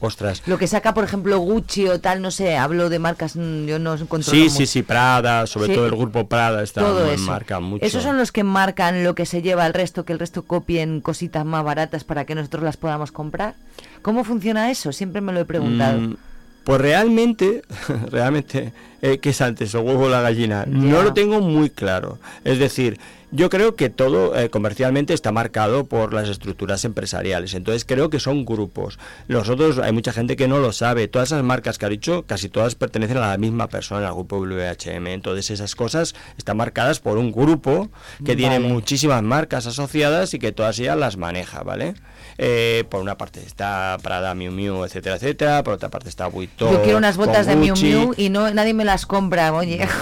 Ostras. Lo que saca, por ejemplo, Gucci o tal, no sé, hablo de marcas, mm, yo no controlo Sí, mucho. sí, sí, Prada, sobre Sí, todo el grupo Prada está todo eso. marca mucho. Esos son los que marcan lo que se lleva al resto, que el resto copien cositas más baratas para que nosotros las podamos comprar. ¿Cómo funciona eso? Siempre me lo he preguntado. Mm, Pues realmente, realmente, eh, ¿qué es antes, el huevo o la gallina? No lo tengo muy claro. Es decir, yo creo que todo eh, comercialmente está marcado por las estructuras empresariales. Entonces creo que son grupos. Nosotros, hay mucha gente que no lo sabe. Todas esas marcas que ha dicho, casi todas pertenecen a la misma persona, al grupo WHM. Entonces esas cosas están marcadas por un grupo que tiene muchísimas marcas asociadas y que todas ellas las maneja, ¿vale? Eh, por una parte está Prada, Miu Miu, etcétera, etcétera. Por otra parte está Vuitton. Yo quiero unas botas de Miu. Miu y no nadie me las compra, oye.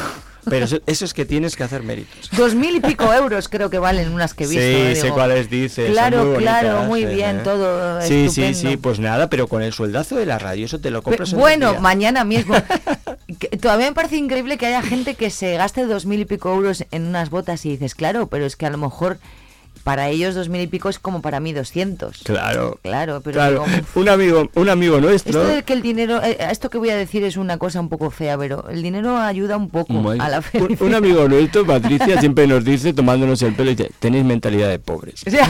Pero eso, eso es que tienes que hacer méritos. Dos mil y pico euros creo que valen unas que he visto. sí, eh, sé cuáles dices. Claro, muy claro, bonitas, muy eh, bien, eh. todo Sí, sí, estupendo. sí, pues nada, pero con el sueldazo de la radio, eso te lo compras en Bueno, mañana mismo. Que todavía me parece increíble que haya gente que se gaste dos mil y pico euros en unas botas y dices, claro, pero es que a lo mejor para ellos dos mil y pico es como para mí doscientos. Claro. Claro, pero Claro, digo, un amigo, un amigo nuestro. esto de que el dinero, eh, esto que voy a decir es una cosa un poco fea, pero el dinero ayuda un poco a la felicidad. un amigo nuestro, Patricia, siempre nos dice, tomándonos el pelo, dice, tenéis mentalidad de pobres. O sea,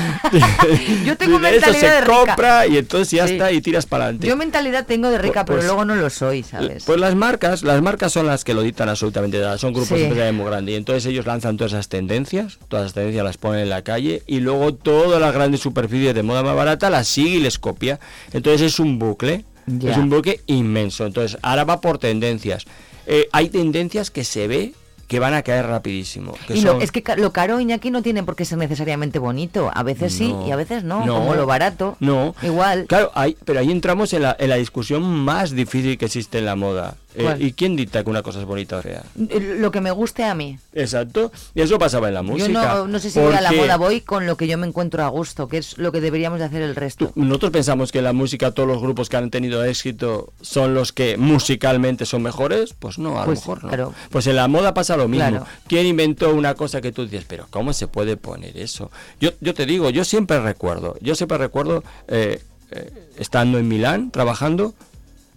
yo tengo Eso mentalidad se de rica. compra y entonces ya Sí. está y tiras para adelante. Yo mentalidad tengo de rica, Pues- pero luego no lo soy, ¿sabes? Pues las marcas, las marcas son las que lo dictan absolutamente nada, son grupos Sí. empresariales muy grandes y entonces ellos lanzan todas esas tendencias, todas las tendencias las ponen en la calle y luego todas las grandes superficies de moda más barata las sigue y les copia. Entonces es un bucle, es un bucle inmenso. Entonces ahora va por tendencias. Eh, hay tendencias que se ve que van a caer rapidísimo. que Y lo- son- es que lo caro, Iñaki, no tiene por qué ser necesariamente bonito. A veces sí y a veces no, no, como lo barato. No. Igual. Claro, hay, pero ahí entramos en la, en la discusión más difícil que existe en la moda. Eh. ¿Y quién dicta que una cosa es bonita o fea? Lo que me guste a mí. Exacto. Y eso pasaba en la música. Yo no, no sé si voy a la porque moda, voy con lo que yo me encuentro a gusto, que es lo que deberíamos de hacer el resto. Nosotros pensamos que en la música todos los grupos que han tenido éxito son los que musicalmente son mejores. Pues no, a Pues, lo mejor no. claro. Pues en la moda pasa lo mismo. Claro. ¿Quién inventó una cosa que tú dices, pero ¿cómo se puede poner eso? Yo, yo te digo, yo siempre recuerdo, yo siempre recuerdo eh, eh, estando en Milán trabajando.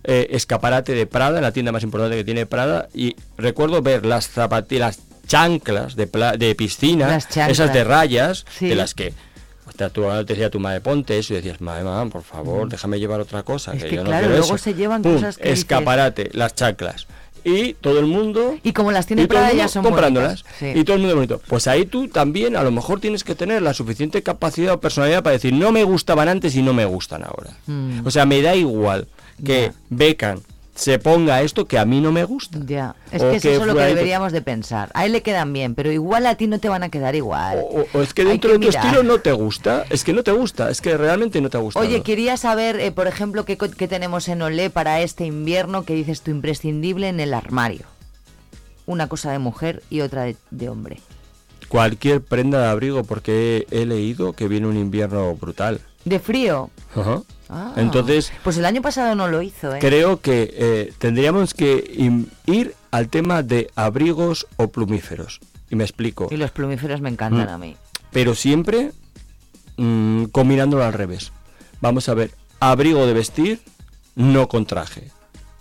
eh, escaparate de Prada, la tienda más importante que tiene Prada, y recuerdo ver las zapatillas, chanclas de, pla- de piscina, esas de rayas, Sí. de las que tú te decía tu madre, ponte eso, y decías, madre, mamá, por favor, déjame llevar otra cosa. Mm. Es que que yo no claro, quiero luego eso". se llevan Pum, cosas que dices- Escaparate, las chanclas. Y todo el mundo... Y como las tiene Prada ya son comprándolas. sí. Y todo el mundo bonito. Pues ahí tú también a lo mejor tienes que tener la suficiente capacidad o personalidad para decir, no me gustaban antes y no me gustan ahora. Mm. O sea, me da igual que Beckham se ponga esto que a mí no me gusta. Ya, es que es que eso lo que deberíamos de pensar. A él le quedan bien, pero igual a ti no te van a quedar igual. O, o es que dentro que de tu mirar. estilo no te gusta. Es que no te gusta. Es que realmente no te gusta. Oye, quería saber, eh, por ejemplo, qué, qué tenemos en Olé para este invierno que dices tú imprescindible en el armario. Una cosa de mujer y otra de, de hombre. Cualquier prenda de abrigo porque he, he leído que viene un invierno brutal. ¿De frío? Ajá. Ah. Entonces, Pues el año pasado no lo hizo, ¿eh? creo que eh, tendríamos que ir al tema de abrigos o plumíferos. Y me explico. Y los plumíferos me encantan Mm. a mí. Pero siempre mm, combinándolo al revés. Vamos a ver, abrigo de vestir, no con traje.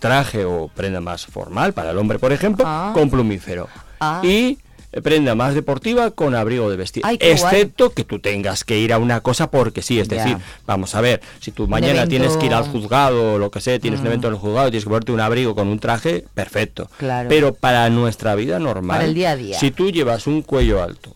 Traje o prenda más formal para el hombre, por ejemplo, Ah. con plumífero. Ah. Y prenda más deportiva con abrigo de vestir. Ay, qué guay. Excepto que tú tengas que ir a una cosa porque sí. Es Ya. decir, vamos a ver, si tú mañana tienes que ir al juzgado o lo que sea, tienes un Mm. evento en el juzgado, tienes que ponerte un abrigo con un traje, perfecto. Claro. Pero para nuestra vida normal, Para el día a día. si tú llevas un cuello alto,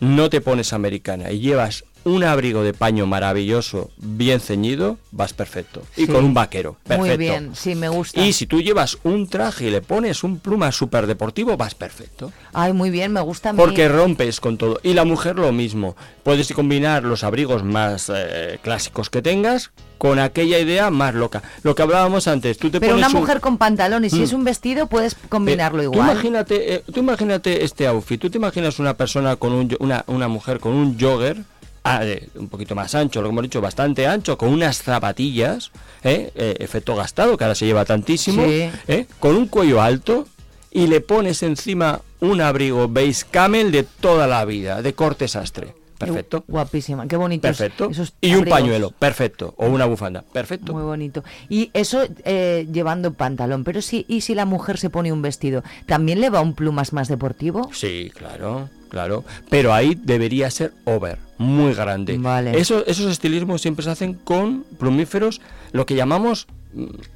no te pones americana y llevas un abrigo de paño maravilloso, bien ceñido, vas perfecto. Y Sí. con un vaquero, perfecto. Muy bien, sí, me gusta. Y si tú llevas un traje y le pones un pluma súper deportivo, vas perfecto. Ay, muy bien, me gusta a mí. Porque rompes con todo. Y la mujer lo mismo. Puedes combinar los abrigos más eh, clásicos que tengas con aquella idea más loca. Lo que hablábamos antes, tú te Pero pones una un- mujer con pantalón y si Mm. es un vestido puedes combinarlo Eh, Tú igual. imagínate, eh, tú imagínate este outfit. Tú te imaginas una persona con un, una, una mujer con un jogger. Ah, eh, un poquito más ancho, lo que hemos dicho, bastante ancho, con unas zapatillas, eh, eh, efecto gastado, que ahora se lleva tantísimo, Sí. eh, con un cuello alto y le pones encima un abrigo base camel de toda la vida, de corte sastre. Perfecto. Guapísima, qué bonito. Perfecto. Y un pañuelo, perfecto. O una bufanda, perfecto. Muy bonito. Y eso eh, llevando pantalón, pero sí, ¿y si la mujer se pone un vestido? ¿También le va un plumas más deportivo? Sí, claro, claro. Pero ahí debería ser over, muy grande. Vale. Eso- esos estilismos siempre se hacen con plumíferos, lo que llamamos,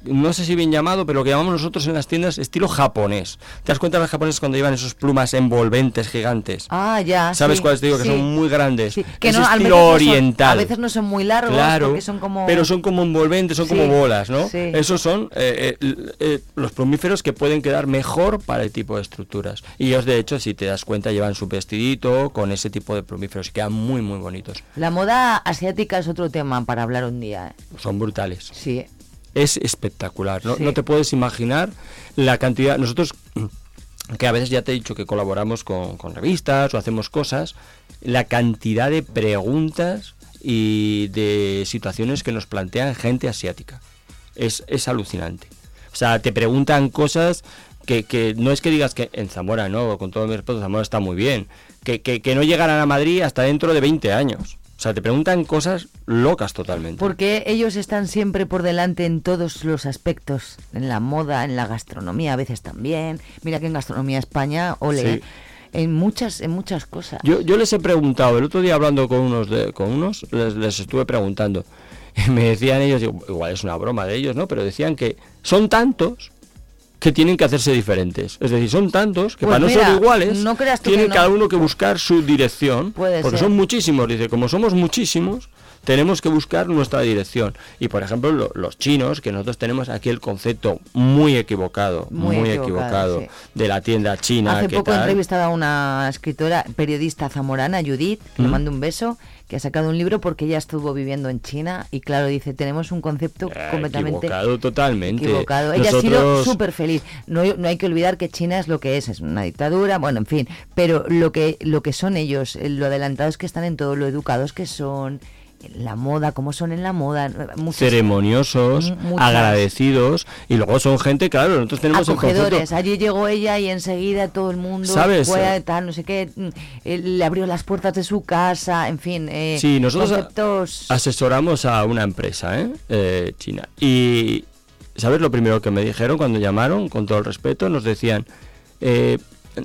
no sé si bien llamado, pero lo que llamamos nosotros en las tiendas estilo japonés. ¿Te das cuenta de los japoneses cuando llevan esos plumas envolventes gigantes? Ah, ya. ¿Sabes sí, cuáles te digo? Que son muy grandes. Que es no, al estilo veces no son- oriental. a veces no son muy largos, Claro, porque son como... pero son como envolventes, son como bolas, ¿no? sí. Esos son eh, eh, eh, los plumíferos que pueden quedar mejor para el tipo de estructuras. Y ellos, de hecho, si te das cuenta, llevan su vestidito con ese tipo de plumíferos y quedan muy, muy bonitos. La moda asiática es otro tema para hablar un día. ¿eh? Son brutales. Sí. Es espectacular. No, Sí. no te puedes imaginar la cantidad. Nosotros, que a veces ya te he dicho que colaboramos con, con revistas o hacemos cosas, la cantidad de preguntas y de situaciones que nos plantean gente asiática. Es, es alucinante. O sea, te preguntan cosas que, que no es que digas que en Zamora, no, con todo mi respeto, Zamora está muy bien, que, que, que no llegarán a Madrid hasta dentro de 20 años. O sea, te preguntan cosas locas totalmente. Porque ellos están siempre por delante en todos los aspectos, en la moda, en la gastronomía, a veces también. Mira que en gastronomía España, ole, Sí. en muchas, en muchas cosas. Yo, yo les he preguntado, el otro día hablando con unos, de, con unos les, les estuve preguntando. Y me decían ellos, digo, igual es una broma de ellos, ¿no? Pero decían que son tantos que tienen que hacerse diferentes. Es decir, son tantos que Pues para no ser iguales, no creas tienen que no. cada uno que buscar su dirección. Puede porque ser. son muchísimos, dice, como somos muchísimos, tenemos que buscar nuestra dirección. Y por ejemplo, lo- los chinos, que nosotros tenemos aquí el concepto muy equivocado, Muy muy, equivocado, equivocado, sí. de la tienda china. Hace poco tal. entrevistaba a una escritora, periodista zamorana, Judith, que le ¿Mm? mando un beso, que ha sacado un libro porque ella estuvo viviendo en China y claro, dice, tenemos un concepto completamente Eh, Equivocado totalmente. equivocado. Ella ha sido súper feliz. No, no hay que olvidar que China es lo que es, es una dictadura, bueno, en fin, pero lo que, lo que son ellos, eh, lo adelantados que están en todo, lo educados que son, la moda, cómo son en la moda, eh, ceremoniosos, muchas. agradecidos y luego son gente, claro, nosotros tenemos el acogedores. concepto Allí llegó ella y enseguida todo el mundo ¿Sabes? fue tal, no sé qué, mm, le abrió las puertas de su casa, en fin. eh, Sí, nosotros conceptos- asesoramos a una empresa ¿eh? Eh, china y ¿sabes lo primero que me dijeron cuando llamaron? Con todo el respeto, nos decían, eh,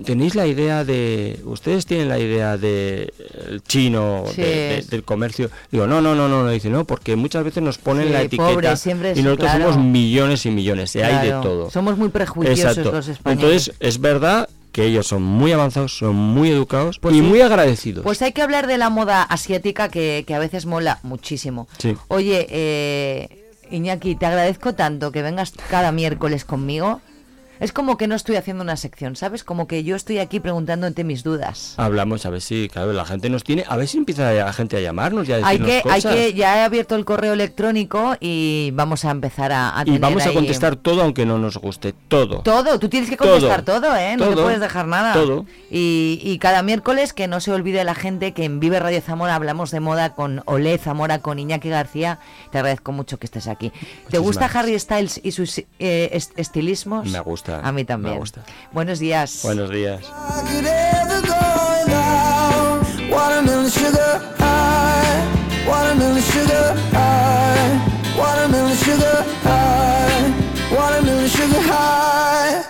¿tenéis la idea de, ustedes tienen la idea de el chino, Sí. de- de- del comercio? Digo, no, no, no, no, no, dice, no, porque muchas veces nos ponen Sí, la etiqueta pobres, siempre y es- nosotros claro. somos millones y millones, y hay de Claro, todo. Somos muy prejuiciosos Exacto. los españoles. Entonces, es verdad que ellos son muy avanzados, son muy educados Pues y sí. muy agradecidos. Pues hay que hablar de la moda asiática que, que a veces mola muchísimo. Oye, eh, Iñaki, te agradezco tanto que vengas cada miércoles conmigo. Es como que no estoy haciendo una sección, ¿sabes? Como que yo estoy aquí preguntándote mis dudas. Hablamos a ver si, claro, la gente nos tiene, a ver si empieza la gente a llamarnos y a Hay que, hay que, ya he abierto el correo electrónico y vamos a empezar a, a y tener vamos a ahí- contestar todo aunque no nos guste, todo. Todo, tú tienes que contestar todo, Todo. ¿eh? No te puedes dejar nada. Todo. Y, y cada miércoles que no se olvide la gente que en Vive Radio Zamora hablamos de moda con Olé Zamora, con Iñaki García. Te agradezco mucho que estés aquí. ¿Te gusta. Harry Styles y sus eh, est- estilismos? Me gusta. A mí también. Me gusta. Buenos días. Buenos días. Watermelon sugar high,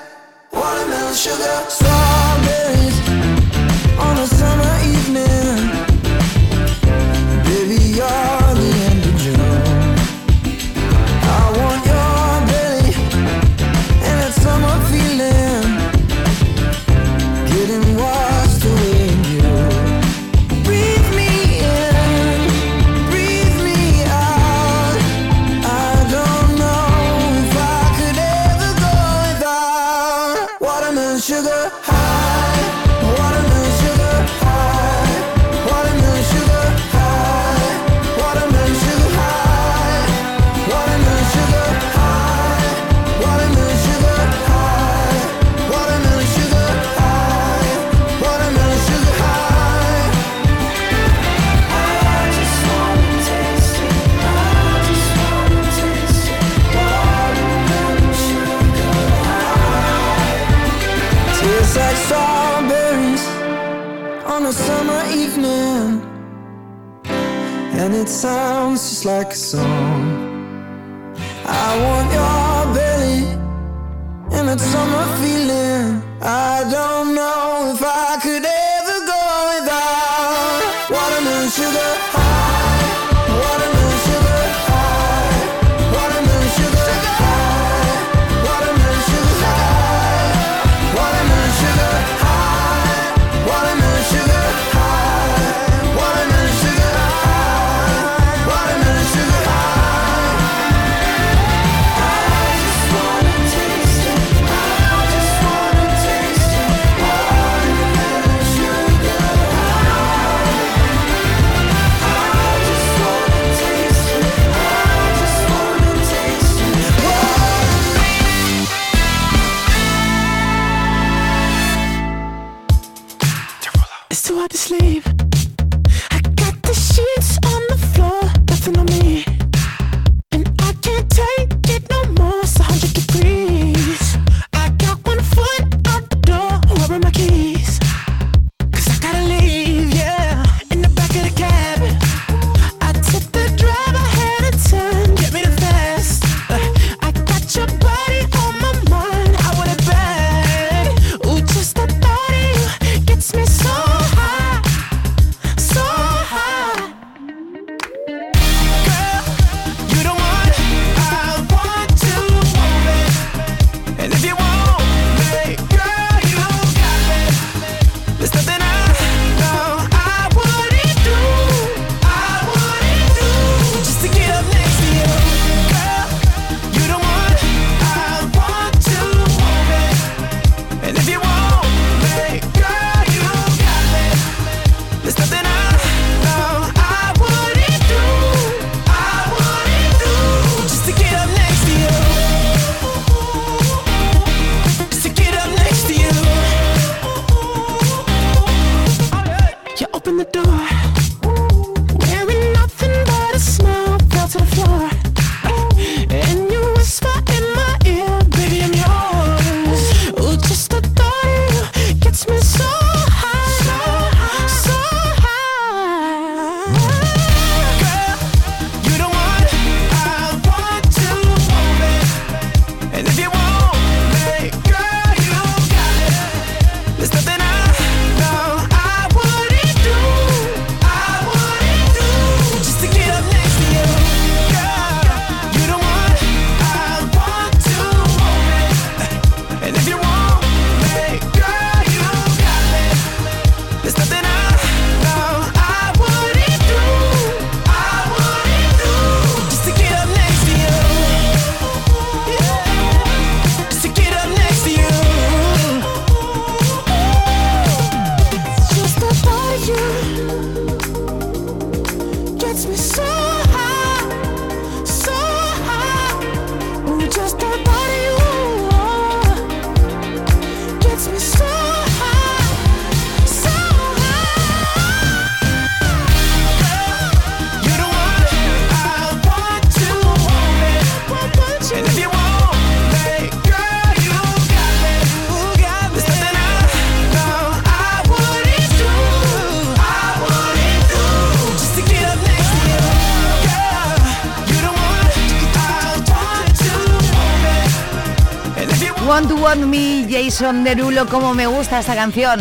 Jason Derulo, cómo me gusta esta canción.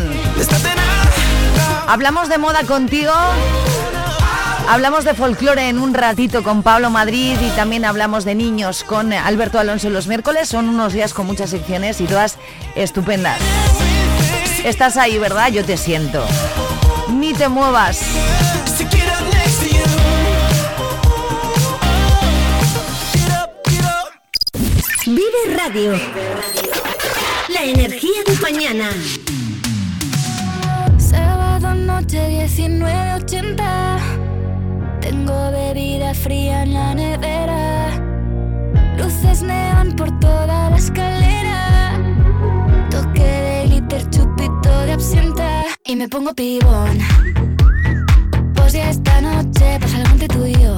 Hablamos de moda contigo. Hablamos de folclore en un ratito con Pablo Madrid y también hablamos de niños con Alberto Alonso los miércoles. Son unos días con muchas secciones y todas estupendas. Estás ahí, ¿verdad? Yo te siento. Ni te muevas. Vive Radio energía de mañana. Sábado noche 19.80. Tengo bebida fría en la nevera. Luces neón por toda la escalera. Toque de glitter, chupito de absenta. Y me pongo pibón. Pues ya esta noche pasa algo entre tú y yo.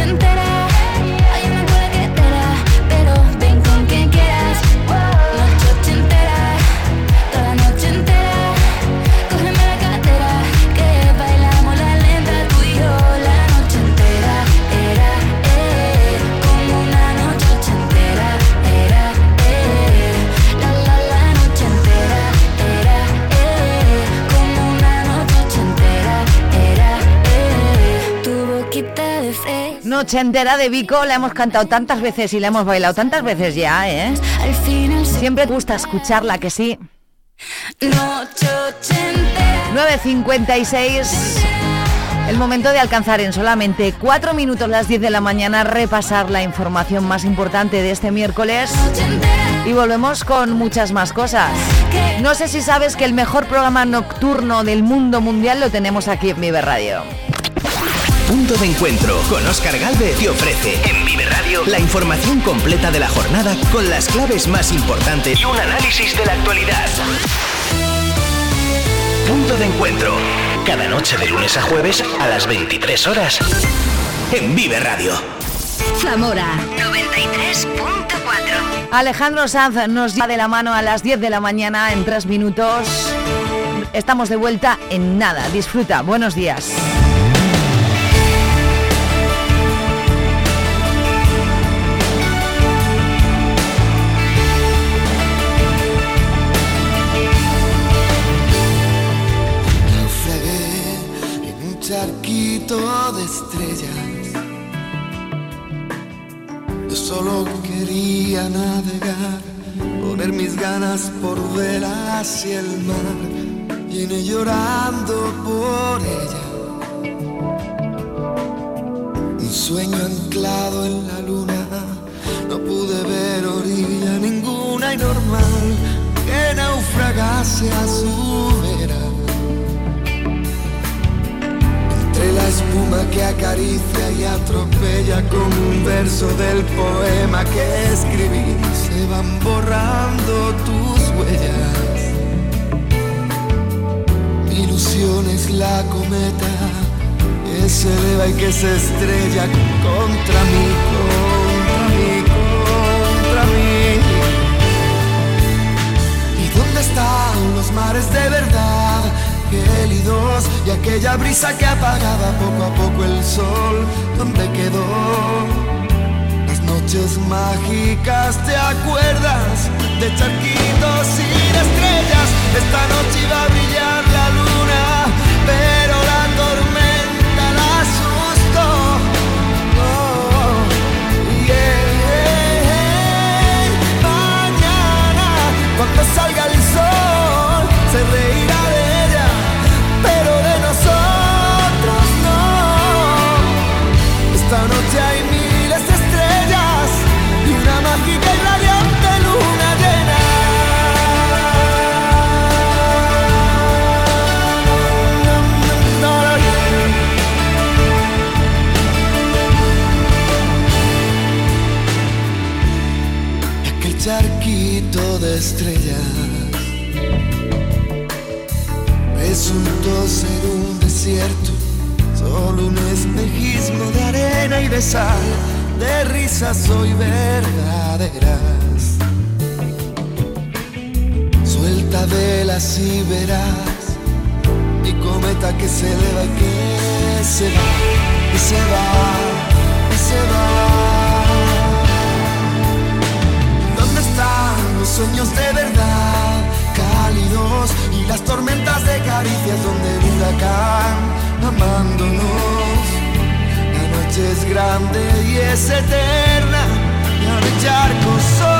noche entera. Noche entera de Vico, la hemos cantado tantas veces y la hemos bailado tantas veces ya, ¿eh? Siempre gusta escucharla, que sí. Noche ochentera. 9.56. El momento de alcanzar en solamente 4 minutos las 10 de la mañana, repasar la información más importante de este miércoles. Y volvemos con muchas más cosas. No sé si sabes que el mejor programa nocturno del mundo mundial lo tenemos aquí en Vive Radio. Punto de encuentro con Oscar Galvez te ofrece en Vive Radio la información completa de la jornada con las claves más importantes y un análisis de la actualidad. Punto de encuentro. Cada noche de lunes a jueves a las 23 horas en Vive Radio. Zamora 93.4. Alejandro Sanz nos lleva de la mano a las 10 de la mañana en 3 minutos. Estamos de vuelta en nada. Disfruta. Buenos días. Solo quería navegar, poner mis ganas por ver hacia el mar. Vine llorando por ella. Un sueño anclado en la luna. No pude ver orilla ninguna y normal que naufragase a su vera. Entre la espuma que acaricia y atropella con un verso del poema que escribí, se van borrando tus huellas. Mi ilusión es la cometa que se eleva y que se estrella contra mí, contra mí, contra mí. ¿Y dónde están los mares de verdad? Gélidos y aquella brisa que apagaba poco a poco el sol, ¿dónde quedó? Las noches mágicas, ¿te acuerdas? De charquitos de estrellas, esta noche iba a brillar la luna, pero la tormenta la asustó. Oh, yeah. Mañana, cuando salga el sol, se reirá estrellas Resultó ser un desierto, solo un espejismo de arena y de sal, de risas hoy verdaderas. Suelta velas y verás mi cometa que se eleva que se va, y se va, y se va. Sueños de verdad, cálidos y las tormentas de caricias donde el huracán amándonos? La noche es grande y es eterna, y ahora el charco solo